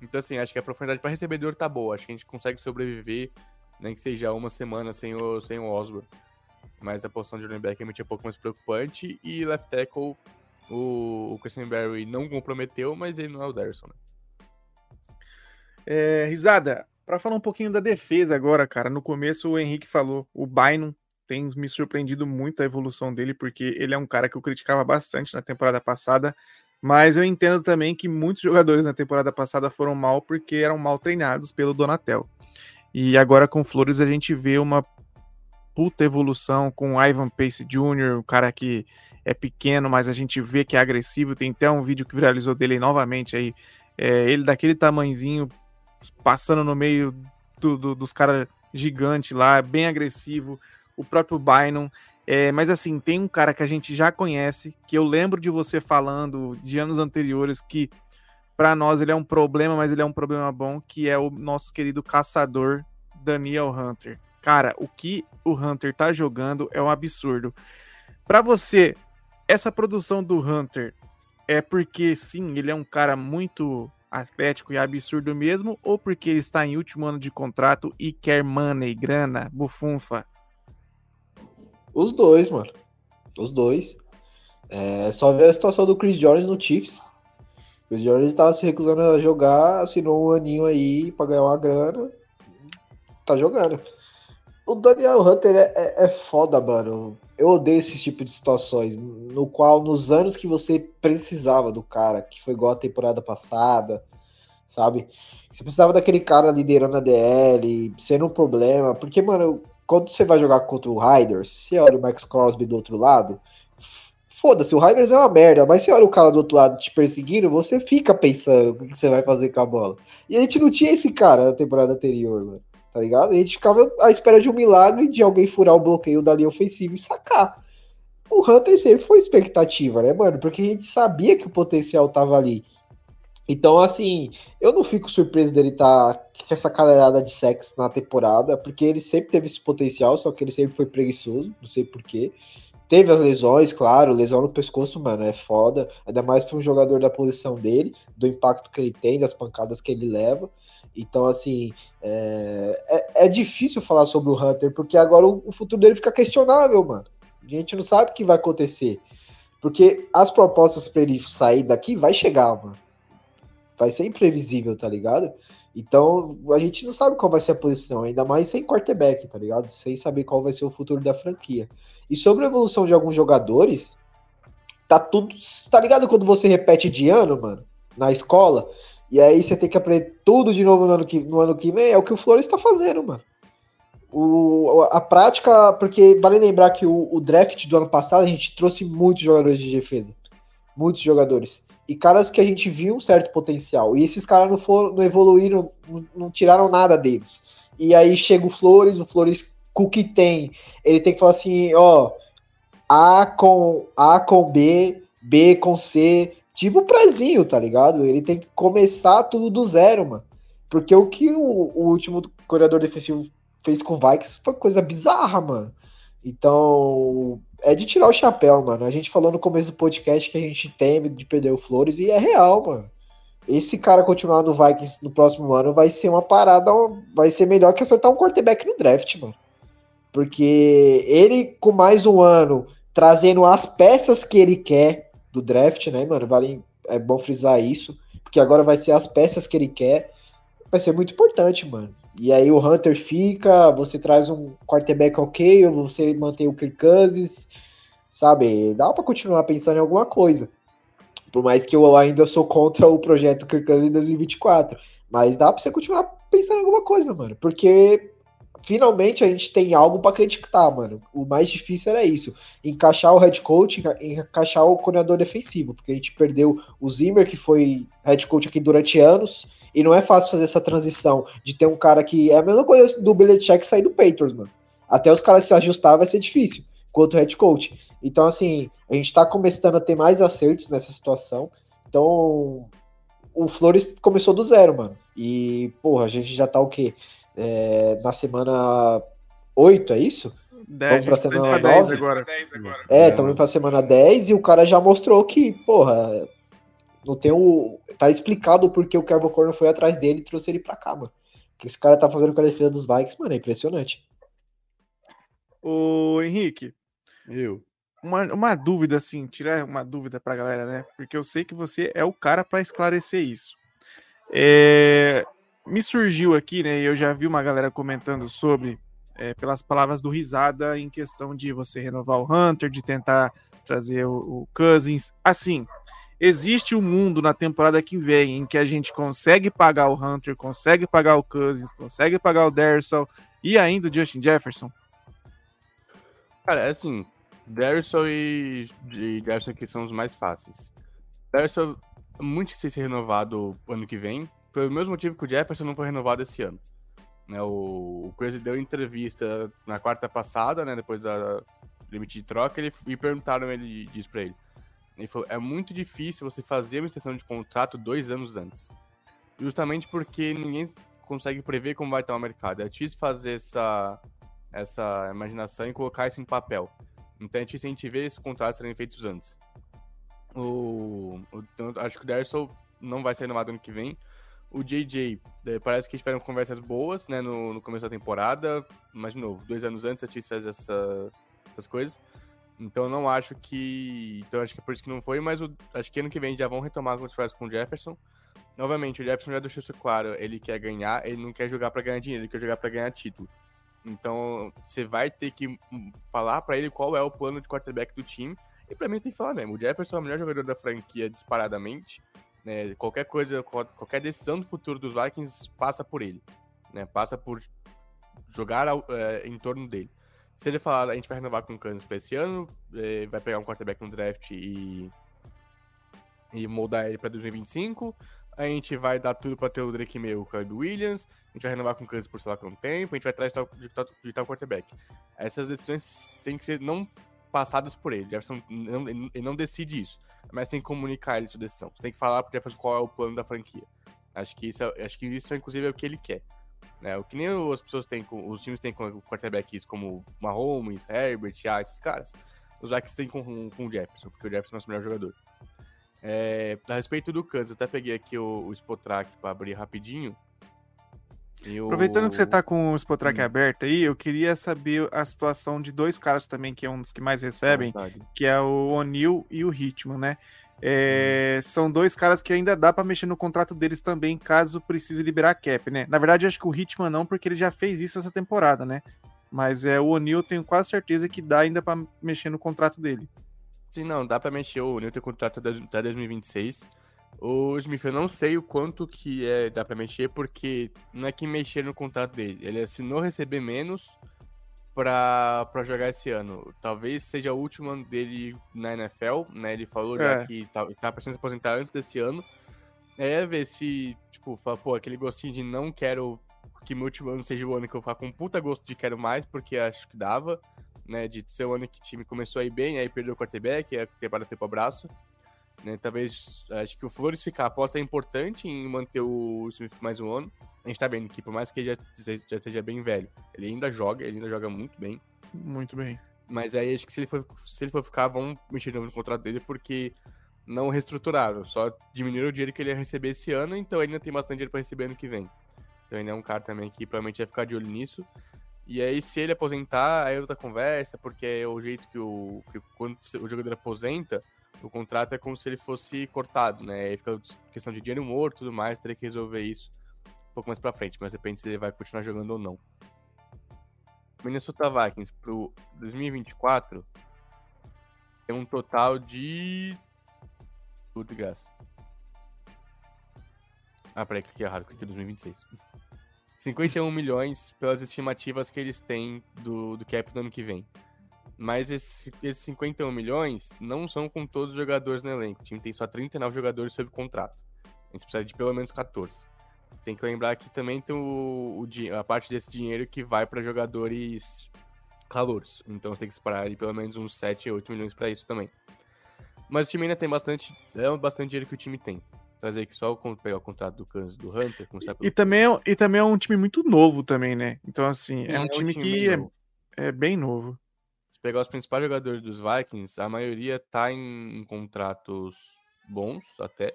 Então, assim, acho que a profundidade para recebedor tá boa. Acho que a gente consegue sobreviver, nem que seja uma semana sem o, sem o Osborne. Mas a posição de running back é um pouco mais preocupante. E left tackle, o, o Christian Barry não comprometeu, mas ele não é o Derson, né? É, risada, para falar um pouquinho da defesa agora, cara. No começo o Henrique falou, o Bynum tem me surpreendido muito a evolução dele, porque ele é um cara que eu criticava bastante na temporada passada, mas eu entendo também que muitos jogadores na temporada passada foram mal porque eram mal treinados pelo Donatel. E agora com Flores a gente vê uma puta evolução com o Ivan Pace Jr., um cara que é pequeno, mas a gente vê que é agressivo. Tem até um vídeo que viralizou dele novamente aí, é, ele daquele tamanzinho, passando no meio do, do, dos caras gigantes lá, bem agressivo o próprio Bynum. É, mas assim, tem um cara que a gente já conhece, que eu lembro de você falando de anos anteriores, que para nós ele é um problema, mas ele é um problema bom, que é o nosso querido caçador Daniel Hunter. Cara, o que o Hunter tá jogando é um absurdo. Para você, essa produção do Hunter é porque sim, ele é um cara muito atlético e absurdo mesmo, ou porque ele está em último ano de contrato e quer money, grana, bufunfa? Os dois, mano. Os dois. É só ver a situação do Chris Jones no Chiefs. O Chris Jones estava se recusando a jogar, assinou um aninho aí pra ganhar uma grana. Tá jogando. O Daniel Hunter é, é, é foda, mano. Eu odeio esse tipo de situações, no qual, nos anos que você precisava do cara, que foi igual a temporada passada, sabe? Você precisava daquele cara liderando a DL, sendo um problema, porque, mano, quando você vai jogar contra o Riders, você olha o Max Crosby do outro lado, foda-se, o Riders é uma merda, mas você olha o cara do outro lado te perseguindo, você fica pensando o que você vai fazer com a bola. E a gente não tinha esse cara na temporada anterior, mano tá ligado? A gente ficava à espera de um milagre de alguém furar o bloqueio da linha ofensiva e sacar. O Hunter sempre foi expectativa, né, mano? Porque a gente sabia que o potencial tava ali. Então, assim, eu não fico surpreso dele estar tá com essa calerada de sexo na temporada, porque ele sempre teve esse potencial, só que ele sempre foi preguiçoso, não sei porquê. Teve as lesões, claro, lesão no pescoço, mano, é foda, ainda mais para um jogador da posição dele, do impacto que ele tem, das pancadas que ele leva. Então, assim, é, é, é, difícil falar sobre o Hunter, porque agora o, o, futuro dele fica questionável, mano. A gente não sabe o que vai acontecer. Porque as propostas para ele sair daqui vai chegar, mano. Vai ser imprevisível, tá ligado? Então, a gente não sabe qual vai ser a posição, ainda mais sem quarterback, tá ligado? Sem saber qual vai ser o futuro da franquia. E sobre a evolução de alguns jogadores, tá tudo. Tá ligado quando você repete de ano, mano? Na escola, e aí você tem que aprender tudo de novo no ano que, no ano que vem. É o que o Flores está fazendo, mano. O, a prática, porque vale lembrar que o, o, draft do ano passado a gente trouxe muitos jogadores de defesa. Muitos jogadores. E caras que a gente viu um certo potencial. E esses caras não foram, não evoluíram, não, não tiraram nada deles. E aí chega o Flores, o Flores com o que tem, ele tem que falar assim, ó, A com A com B, B com C, Tipo o Prezinho, tá ligado? Ele tem que começar tudo do zero, mano. Porque o que o, o último corredor defensivo fez com o Vikings foi coisa bizarra, mano. Então, é de tirar o chapéu, mano. A gente falou no começo do podcast que a gente teme de perder o Flores e é real, mano. Esse cara continuar no Vikings no próximo ano vai ser uma parada, vai ser melhor que acertar um quarterback no draft, mano. Porque ele, com mais um ano, trazendo as peças que ele quer, do draft, né, mano? Vale, é bom frisar isso, porque agora vai ser as peças que ele quer. Vai ser muito importante, mano. E aí o Hunter fica, você traz um quarterback ok, ou você mantém o Kirk Cousins, sabe? Dá para continuar pensando em alguma coisa. Por mais que eu ainda sou contra o projeto Kirk Cousins em 2024. Mas dá pra você continuar pensando em alguma coisa, mano. Porque finalmente a gente tem algo para acreditar, mano. O mais difícil era isso, encaixar o head coach, encaixar o coordenador defensivo, porque a gente perdeu o Zimmer, que foi head coach aqui durante anos, e não é fácil fazer essa transição de ter um cara que é a mesma coisa do Belichick sair do Patriots, mano. Até os caras se ajustar vai ser difícil, quanto head coach. Então, assim, a gente tá começando a ter mais acertos nessa situação. Então, o Flores começou do zero, mano. E, porra, a gente já tá o quê? É, na semana 8, é isso? 10, Vamos pra semana 9? Agora. É, estamos indo pra semana 10 e o cara já mostrou que, porra, não tem o. Tá explicado porque o Kevin Corner foi atrás dele e trouxe ele pra cá, mano. O que esse cara tá fazendo com a defesa dos Vikings, mano, é impressionante. Ô, Henrique. Eu. Uma, uma dúvida, assim, tirar uma dúvida pra galera, né? Porque eu sei que você é o cara para esclarecer isso. É, me surgiu aqui, né? Eu já vi uma galera comentando sobre, é, pelas palavras do Risada, em questão de você renovar o Hunter, de tentar trazer o, o Cousins. Assim, existe um mundo na temporada que vem em que a gente consegue pagar o Hunter, consegue pagar o Cousins, consegue pagar o Derrisson e ainda o Justin Jefferson? Cara, é assim, Derrisson e, e Jefferson aqui são os mais fáceis. Derrisson muito difícil ser renovado ano que vem, pelo mesmo motivo que o Jefferson não foi renovado esse ano. Né, o, o Crazy deu entrevista na quarta passada, né, depois da limite de troca, ele, e perguntaram ele disso pra ele. Ele falou: é muito difícil você fazer uma extensão de contrato dois anos antes. Justamente porque ninguém consegue prever como vai estar o mercado. É difícil fazer essa, essa imaginação e colocar isso em papel. Então é difícil a gente ver esses contratos serem feitos antes. O, o, então, acho que o Derson não vai ser renovado ano que vem. O JJ, é, parece que tiveram conversas boas, né, no, no, começo da temporada, mas, de novo, dois anos antes a Chiefs fez essa, essas coisas. Então, não acho que... Então, acho que é por isso que não foi, mas o, acho que ano que vem já vão retomar com os com o Jefferson. Novamente, o Jefferson já deixou isso claro, ele quer ganhar, ele não quer jogar para ganhar dinheiro, ele quer jogar para ganhar título. Então, você vai ter que falar para ele qual é o plano de quarterback do time. E para mim, você tem que falar mesmo. O Jefferson é o melhor jogador da franquia disparadamente. Né? Qualquer coisa, qualquer decisão do futuro dos Vikings passa por ele. Né? Passa por jogar é, em torno dele. Se ele falar, a gente vai renovar com o Kansas pra esse ano, é, vai pegar um quarterback no draft e, e moldar ele pra 2025, a gente vai dar tudo pra ter o Drake May o Caleb Williams, a gente vai renovar com o Kansas por sei lá quanto tempo, a gente vai atrás de tal, de, tal, de tal quarterback. Essas decisões têm que ser não passadas por ele. Jefferson não, ele não decide isso, mas tem que comunicar ele sua decisão. Você tem que falar pro Jefferson qual é o plano da franquia. Acho que isso, é, acho que isso inclusive, é o que ele quer. Né? O que nem as pessoas têm, com, os times têm com quarterbacks como Mahomes, Herbert, ah, esses caras. Os Vikings têm com, com o Jefferson, porque o Jefferson é o nosso melhor jogador. É, a respeito do Kansas, eu até peguei aqui o, o Spotrack para abrir rapidinho. Eu... Aproveitando que você tá com o Spotrack hum. aberto aí, eu queria saber a situação de dois caras também, que é um dos que mais recebem, que é o O'Neill e o Hitman, né? É, hum. São dois caras que ainda dá para mexer no contrato deles também, caso precise liberar cap, né? Na verdade, acho que o Hitman não, porque ele já fez isso essa temporada, né? Mas é o O'Neill, tenho quase certeza que dá ainda para mexer no contrato dele. Sim, não, dá pra mexer. O Newton contrato até 2026. O Smith, eu não sei o quanto que é, dá pra mexer, porque não é que mexer no contrato dele. Ele assinou receber menos pra, pra jogar esse ano. Talvez seja o último ano dele na NFL, né? Ele falou é. já que tá, tá pensando se aposentar antes desse ano. É ver se, tipo, fala, pô, aquele gostinho de não quero que meu último ano seja o ano que eu ficar com puta gosto de quero mais, porque acho que dava né, de ser o ano que o time começou a ir bem, aí perdeu o quarterback, a temporada foi pro abraço. Né, talvez, acho que o Flores ficar pode ser importante em manter o Smith mais um ano. A gente tá vendo que, por mais que ele já, já esteja bem velho, ele ainda joga, ele ainda joga muito bem. Muito bem. Mas aí acho que se ele for, se ele for ficar, vão mexer no contrato dele, porque não reestruturaram, só diminuíram o dinheiro que ele ia receber esse ano, então ele ainda tem bastante dinheiro para receber ano que vem. Então ele é um cara também que provavelmente vai ficar de olho nisso. E aí, se ele aposentar, aí é outra conversa, porque é o jeito que o. Que quando o jogador aposenta, o contrato é como se ele fosse cortado, né? Aí fica questão de dinheiro morto e tudo mais, teria que resolver isso um pouco mais pra frente, mas depende se ele vai continuar jogando ou não. Minnesota Vikings pro 2024 tem um total de. Tudo de graça. Ah, peraí, cliquei errado, cliquei 2026. 51 milhões pelas estimativas que eles têm do, do cap do ano que vem. Mas esses, esses 51 milhões não são com todos os jogadores no elenco. O time tem só 39 jogadores sob contrato. A gente precisa de pelo menos 14. Tem que lembrar que também tem o, o a parte desse dinheiro que vai para jogadores calouros. Então você tem que separar ali pelo menos uns 7, 8 milhões para isso também. Mas o time ainda tem bastante. É bastante dinheiro que o time tem trazer aqui só o, pegar o contrato do Kansas do Hunter. E, também é, e também é um time muito novo também, né? Então, assim, é, é um, time, time que é, é, bem novo. Pegar os principais jogadores dos Vikings, a maioria tá em, em contratos bons até.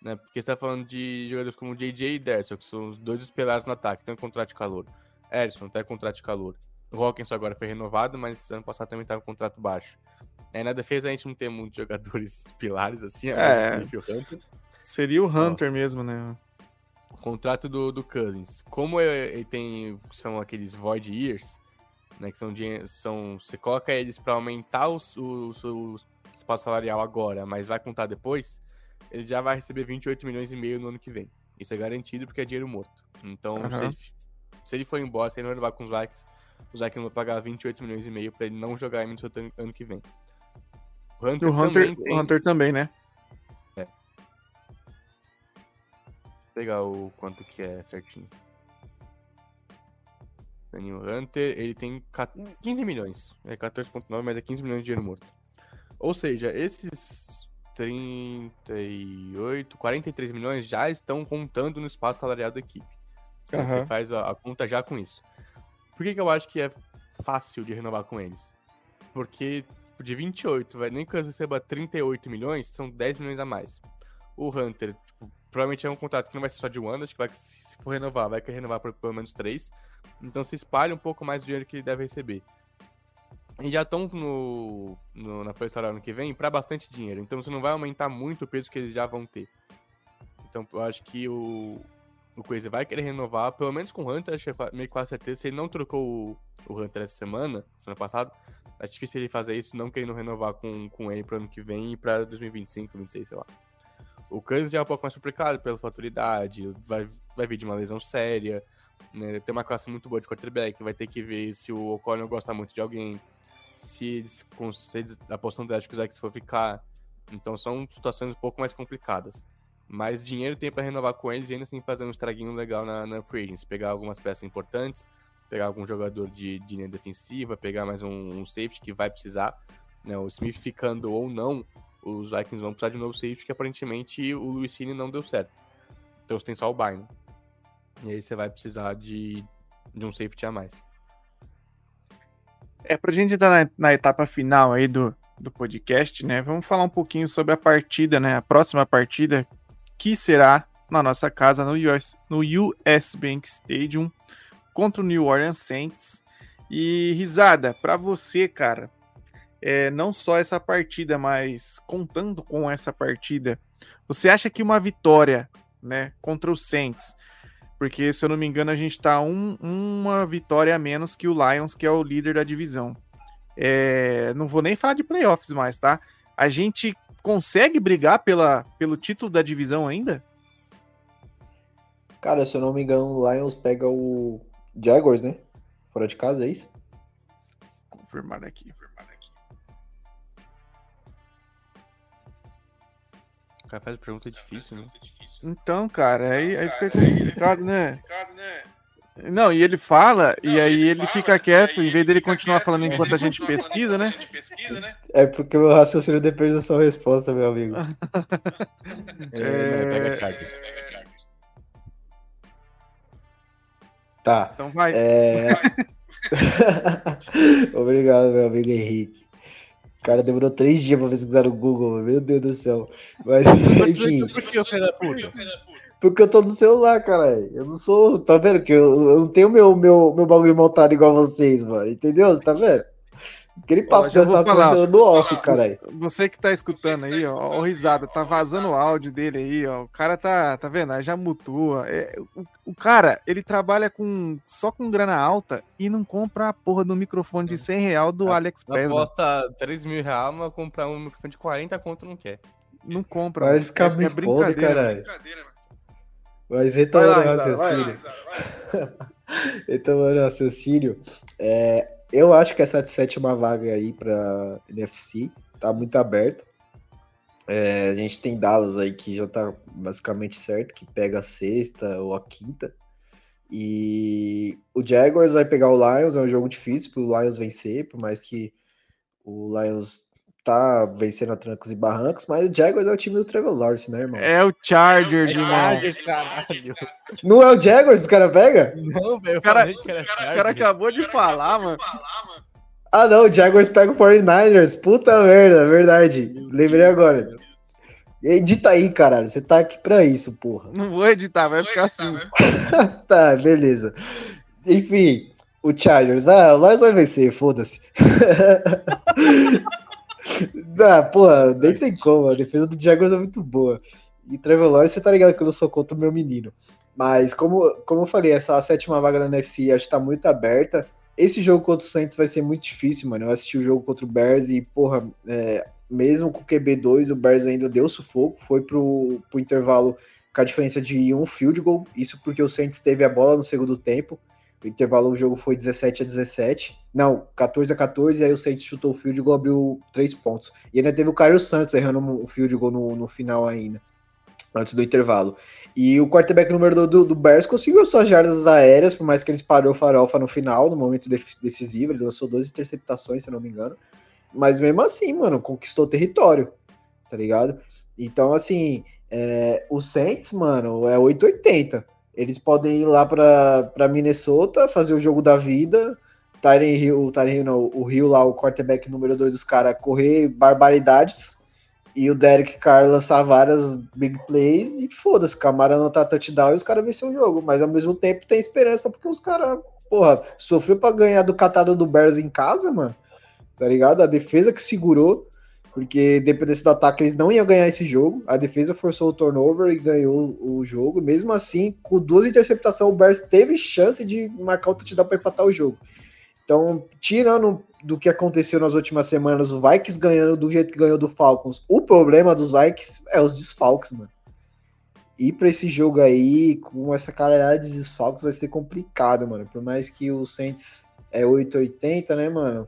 Né? Porque você tá falando de jogadores como JJ e Derson, que são os dois esperados no ataque, tem um contrato de calor. Edson tem contrato de calor. O Hawkins agora foi renovado, mas ano passado também tava com contrato baixo. Aí na defesa a gente não tem muitos jogadores pilares assim, é, é. o Hunter. Seria o Hunter Ó, mesmo, né? O contrato do, do Cousins. Como ele tem. São aqueles Void Years, né? Que são. são você coloca eles para aumentar o, o, o, espaço salarial agora, mas vai contar depois. Ele já vai receber 28 milhões e meio no ano que vem. Isso é garantido porque é dinheiro morto. Então, uhum. se, ele, se, ele, for embora, se ele não levar com os Vikings, os Vikings vão pagar 28 milhões e meio para ele não jogar em Minnesota ano que vem. O Hunter, o Hunter, também, tem... o Hunter também, né? pegar o quanto que é certinho. Daniel Hunter, ele tem 15 milhões. É 14.9, mas é 15 milhões de dinheiro morto. Ou seja, esses 38, 43 milhões já estão contando no espaço salarial da equipe. Uhum. Você faz a, a, conta já com isso. Por que, que eu acho que é fácil de renovar com eles? Porque tipo, de 28, vai, nem que você receba 38 milhões, são 10 milhões a mais. O Hunter, tipo, provavelmente é um contrato que não vai ser só de um ano, acho que vai, se for renovar, vai querer renovar por pelo menos três. Então se espalha um pouco mais o dinheiro que ele deve receber. E já estão no, no, na First ano que vem para bastante dinheiro. Então você não vai aumentar muito o peso que eles já vão ter. Então eu acho que o, o Crazy vai querer renovar, pelo menos com o Hunter, acho que é meio quase certeza. Se ele não trocou o, o Hunter essa semana, semana passada, é difícil ele fazer isso, não querendo renovar com, com ele pro ano que vem e pra 2025, 2026, sei lá. O Kansas já é um pouco mais complicado pela faturidade, vai, vai vir de uma lesão séria, né? Tem uma classe muito boa de quarterback, vai ter que ver se o O'Connell gosta muito de alguém, se se a possibilidade que o for ficar. Então são situações um pouco mais complicadas. Mas dinheiro tem para renovar com eles e ainda assim fazer um estraguinho legal na, na free agency. Pegar algumas peças importantes, pegar algum jogador de, de linha defensiva, pegar mais um, um safety que vai precisar. Né? O Smith ficando ou não, os Vikings vão precisar de um novo safety, que aparentemente o Luis Cine não deu certo. Então você tem só o Barney. E aí você vai precisar de, de um safety a mais. É, pra gente entrar na, na etapa final aí do, do podcast, né? Vamos falar um pouquinho sobre a partida, né? A próxima partida, que será na nossa casa no US, no US Bank Stadium contra o New Orleans Saints. E risada, para você, cara, é, não só essa partida, mas contando com essa partida, você acha que uma vitória, né, contra o Saints, porque se eu não me engano a gente tá um, uma vitória a menos que o Lions, que é o líder da divisão. É, não vou nem falar de playoffs mais, tá? A gente consegue brigar pela, pelo título da divisão ainda? Cara, se eu não me engano, o Lions pega o Jaguars, né? Fora de casa, é isso? Confirmado aqui, confirmado aqui. O cara faz pergunta difícil, né? Então, cara, aí, aí fica complicado, né? Não, e ele fala, e aí ele fica quieto, em vez dele continuar falando enquanto a gente pesquisa, né? É porque o meu raciocínio depende da sua resposta, meu amigo. é... Pega Chargers. Tá. Então vai. É... Obrigado, meu amigo Henrique. O cara demorou três dias pra pesquisar no Google, meu Deus do céu. Mas, enfim. Por que, filho da puta? Porque eu tô no celular, caralho. Eu não sou. Tá vendo? Que eu, eu não tenho meu, meu, meu bagulho montado igual vocês, mano. Entendeu? Tá vendo? Aquele papo que eu tava conversando no off, caralho. Você que tá escutando aí, ó, ó, risada, tá vazando o áudio dele aí, ó. O cara tá, tá vendo? Já mutua. É, o, o, cara, ele trabalha com só com grana alta e não compra a porra do microfone de 100 real do a, AliExpress. Aposta 3 mil reais, mas comprar um microfone de 40 conto não quer. Não compra. Vai ficar é, me expondo, caralho. Mas retomando o raciocínio. retomando o raciocínio, é, eu acho que essa sétima vaga aí para NFC tá muito aberta. É, a gente tem Dallas aí que já tá basicamente certo, que pega a sexta ou a quinta. E o Jaguars vai pegar o Lions, é um jogo difícil pro Lions vencer, por mais que o Lions tá vencendo a trancos e barrancos, mas o Jaguars é o time do Trevor Lawrence, né, irmão? É o Chargers, irmão. Chargers, caralho. Não é o Jaguars, o cara pega? Não, velho, o cara, o cara, cara acabou de falar, mano. Ah, não, o Jaguars pega o 49ers. Puta merda, verdade. Lembrei agora. Edita aí, caralho. Você tá aqui pra isso, porra. Não vou editar, vai ficar assim. tá, beleza. Enfim, o Chargers. Ah, o Lions vai vencer, foda-se. ah, porra, nem tem como. A defesa do Jaguars é muito boa. E Trevor Lawrence, você tá ligado que eu não sou contra o meu menino. Mas, como, como eu falei, essa sétima vaga na NFC acho que tá muito aberta. Esse jogo contra o Saints vai ser muito difícil, mano. Eu assisti o jogo contra o Bears e, porra, é, mesmo com o QB2, o Bears ainda deu sufoco. Foi pro, pro intervalo com a diferença de um field goal. Isso porque o Saints teve a bola no segundo tempo. O intervalo do jogo foi 17 a 17. Não, 14 a 14. E aí o Saints chutou o field goal, abriu três pontos. E ainda teve o Carlos Santos errando um field goal no, no final ainda. Antes do intervalo. E o quarterback número do, do, Bears conseguiu suas jardas aéreas, por mais que ele parou farofa no final, no momento decisivo. Ele lançou duas interceptações, se não me engano. Mas mesmo assim, mano, conquistou território, tá ligado? Então, assim, é, o Saints, mano, é 880. Eles podem ir lá pra Minnesota, fazer o jogo da vida. Tyren Hill, Tyren Hill não, o Hill lá, o quarterback número 2 dos caras, correr barbaridades e o Derek Carr lançar várias big plays e foda-se, Camara anotar touchdown e os caras vencer o jogo. Mas ao mesmo tempo tem esperança porque os caras, porra, sofreu pra ganhar do catado do Bears em casa, mano. Tá ligado? A defesa que segurou, porque dependendo do ataque eles não iam ganhar esse jogo. A defesa forçou o turnover e ganhou o jogo. Mesmo assim, com duas interceptações, o Bears teve chance de marcar o touchdown pra empatar o jogo. Então, tirando do que aconteceu nas últimas semanas, o Vikings ganhando do jeito que ganhou do Falcons. O problema dos Vikings é os desfalques, mano. Ir para esse jogo aí, com essa qualidade de desfalques, vai ser complicado, mano. Por mais que o Saints é 880, né, mano?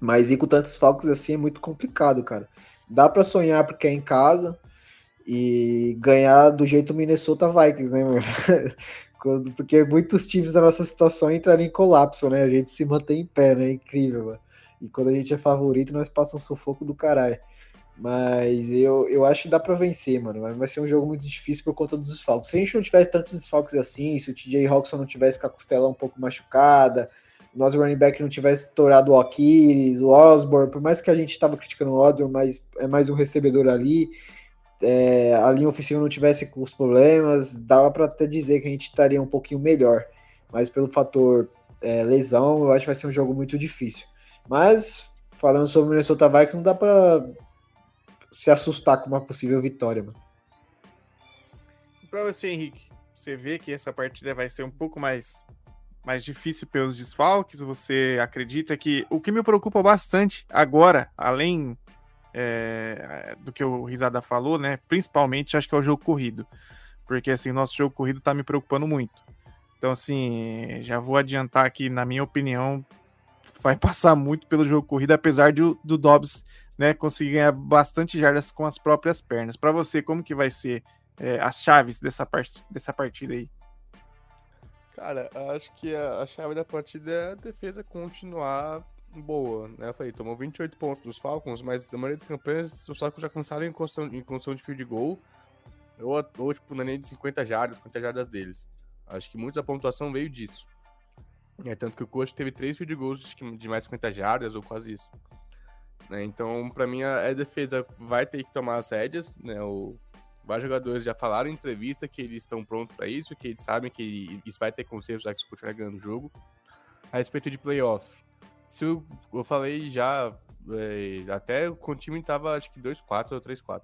Mas ir com tantos desfalques assim é muito complicado, cara. Dá para sonhar porque é em casa e ganhar do jeito Minnesota Vikings, né, mano? Quando, porque muitos times da nossa situação entraram em colapso, né? A gente se mantém em pé, né? É incrível, mano. E quando a gente é favorito, nós passamos um sufoco do caralho. Mas eu, eu acho que dá para vencer, mano. Vai ser um jogo muito difícil por conta dos desfalques. Se a gente não tivesse tantos desfalques assim, se o TJ Roxon não tivesse com a costela um pouco machucada, nosso running back não tivesse estourado o Aquiles, o Osborne, por mais que a gente estava criticando o Osborne, mas é mais um recebedor ali é, a linha ofensiva não tivesse os problemas, dava para até dizer que a gente estaria um pouquinho melhor. Mas pelo fator é, lesão, eu acho que vai ser um jogo muito difícil. Mas, falando sobre o Minnesota Vikings, não dá para se assustar com uma possível vitória, mano. Para você, Henrique, você vê que essa partida vai ser um pouco mais, mais difícil pelos desfalques? Você acredita que. O que me preocupa bastante agora, além é, do que o Risada falou, né? Principalmente acho que é o jogo corrido. Porque assim, nosso jogo corrido tá me preocupando muito. Então, assim, já vou adiantar aqui, na minha opinião, vai passar muito pelo jogo corrido, apesar de, do Dobbs né, conseguir ganhar bastante jardas com as próprias pernas. Para você, como que vai ser é, as chaves dessa, part dessa partida aí? Cara, acho que a, a chave da partida é a defesa continuar boa, né? Eu falei, tomou 28 pontos dos Falcons, mas a maioria das campanhas os Falcons já começaram em construção, em construção de field goal, ou, ou tipo, na linha de 50 jardas, 50 jardas deles. Acho que muita pontuação veio disso. É, tanto que o coach teve três field goals de mais 50 jardas, ou quase isso. Né? Então, para mim, a, a, defesa vai ter que tomar as rédeas, né? O, vários jogadores já falaram em entrevista que eles estão prontos para isso, que eles sabem que isso vai ter conselhos já que o continuar ganhando o jogo. A respeito de playoff, se eu, eu falei já, é, até quando o time tava acho que 2-4 ou 3-4.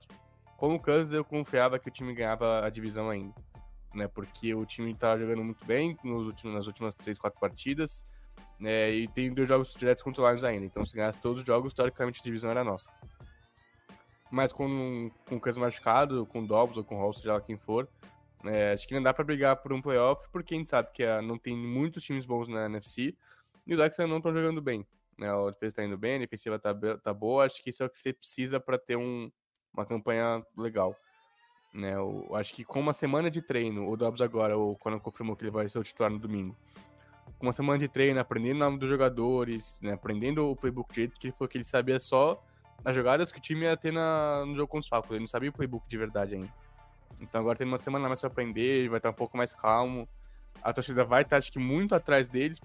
Com o Kansas eu confiava que o time ganhava a divisão ainda, né? Porque o time tava jogando muito bem nos últimos, nas últimas 3, 4 partidas, né? E tem dois jogos diretos contra o Lions ainda. Então se ganhasse todos os jogos, teoricamente a divisão era nossa. Mas com, com o Kansas machucado, com o Dobbs ou com o Hall, seja lá quem for, é, acho que não dá para brigar por um playoff, porque a gente sabe que a, não tem muitos times bons na NFC. E os X não estão jogando bem. Né? A defesa está indo bem, a defensiva está tá boa. Acho que isso é o que você precisa para ter um, uma campanha legal. Né? Eu acho que com uma semana de treino, o Dobbs agora, ou quando confirmou que ele vai ser o titular no domingo, com uma semana de treino, aprendendo o nome dos jogadores, né? aprendendo o playbook de jeito que ele falou que ele sabia só as jogadas que o time ia ter na, no jogo contra os Falcons. Ele não sabia o playbook de verdade ainda. Então agora tem uma semana mais para aprender, vai estar um pouco mais calmo. A torcida vai estar, acho que, muito atrás deles,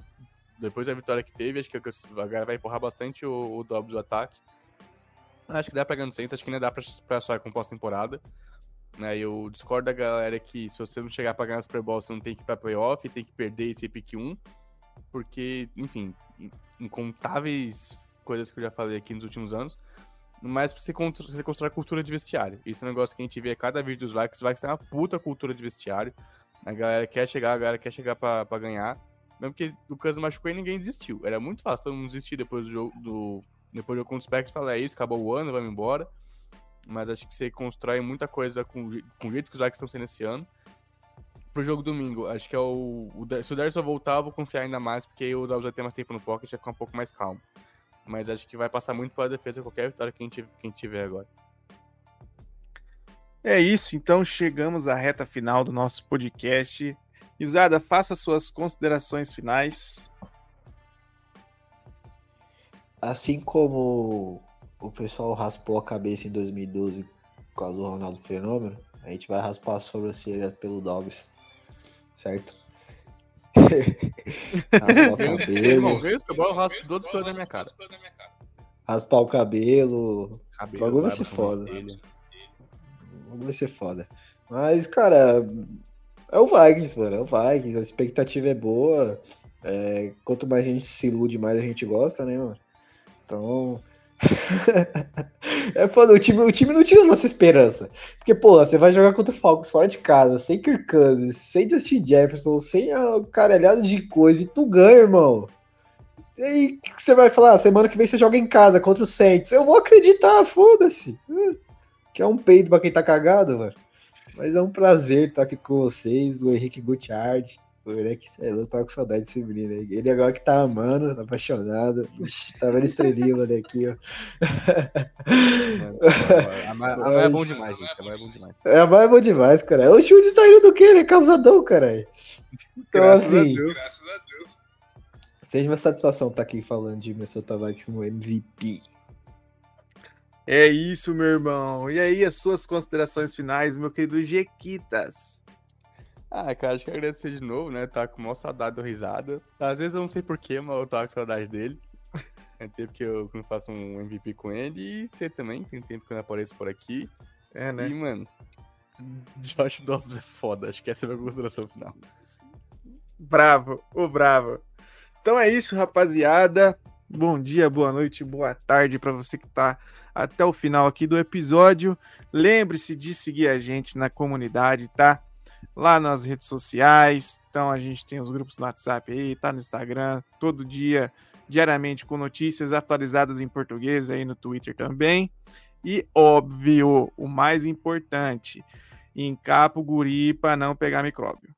depois da vitória que teve, acho que a galera vai empurrar bastante o, o Dobbs do ataque. Acho que dá pra ganhar no Saints, acho que ainda dá pra, pra sonhar com pós-temporada. Né, eu discordo da galera que se você não chegar pra ganhar o Super Bowl, você não tem que ir pra playoff, tem que perder esse pick 1. Porque, enfim, incontáveis coisas que eu já falei aqui nos últimos anos. Mas você, você constrói cultura de vestiário. Isso é um negócio que a gente vê a cada vídeo dos Vikings. Os Vikings têm uma puta cultura de vestiário. A galera quer chegar, a galera quer chegar pra, pra ganhar. Mesmo que o Kansas machucou e ninguém desistiu. Era muito fácil todo mundo desistir depois do jogo do. Depois do jogo contra os Packers falar, é isso, acabou o ano, vamos embora. Mas acho que você constrói muita coisa com, com o jeito que os Vikings estão sendo esse ano. Pro jogo domingo, acho que é o. o se o Derson voltar, eu vou confiar ainda mais, porque o Dallas vai ter mais tempo no pocket vai ficar um pouco mais calmo. Mas acho que vai passar muito pela defesa qualquer vitória que a gente, que a gente tiver agora. É isso, então chegamos à reta final do nosso podcast. Isada, faça suas considerações finais. Assim como o pessoal raspou a cabeça em 2012 por causa do Ronaldo Fenômeno, a gente vai raspar a sobrancelha pelo Dobbs, certo? Raspou a cabeça. Irmão, o raspo da minha cara. raspar o cabelo. Cabelo, O bagulho vai ser foda. O bagulho vai ser foda. Mas, cara, é o Vikings, mano. É o Vikings. A expectativa é boa. É, quanto mais a gente se ilude, mais a gente gosta, né, mano? Então. É foda, o time, o time não tira a nossa esperança. Porque, pô, você vai jogar contra o Falcons fora de casa, sem Kirk Cousins, sem Justin Jefferson, sem a caralhada de coisa, e tu ganha, irmão. E aí, você vai falar? Semana que vem você joga em casa contra o Saints. Eu vou acreditar, foda-se. Que é um peido pra quem tá cagado, mano. Mas é um prazer estar aqui com vocês, o Henrique Gutiardi. O moleque, eu tava com saudade desse menino aí. Ele agora que tá amando, tá apaixonado. Ixi, tá vendo estrelinha, mano, aqui, ó. Mano, Amar amar é bom demais, gente. Amar é bom demais. É, é bom demais, cara. O Chutes tá indo do quê? Ele é causadão, caralho. Então, Graças a assim, Deus. seja uma satisfação estar aqui falando de Minnesota Vikings no MVP. É isso, meu irmão. E aí, as suas considerações finais, meu querido Jequitas? Ah, cara, acho que agradecer de novo, né? Tá com maior saudade do risada. Às vezes eu não sei porquê, mas eu tava com saudade dele. É tempo que eu não faço um MVP com ele e você também, tem tempo que eu não apareço por aqui. É, né? E, mano, Josh Dobbs é foda, acho que essa é a minha consideração final. Bravo, o bravo. Então é isso, rapaziada. Bom dia, boa noite, boa tarde para você que tá até o final aqui do episódio. Lembre-se de seguir a gente na comunidade, tá? Lá nas redes sociais. Então a gente tem os grupos no WhatsApp aí, tá no Instagram, todo dia, diariamente com notícias atualizadas em português aí no Twitter também. E óbvio, o mais importante, encapa o guri para não pegar micróbio.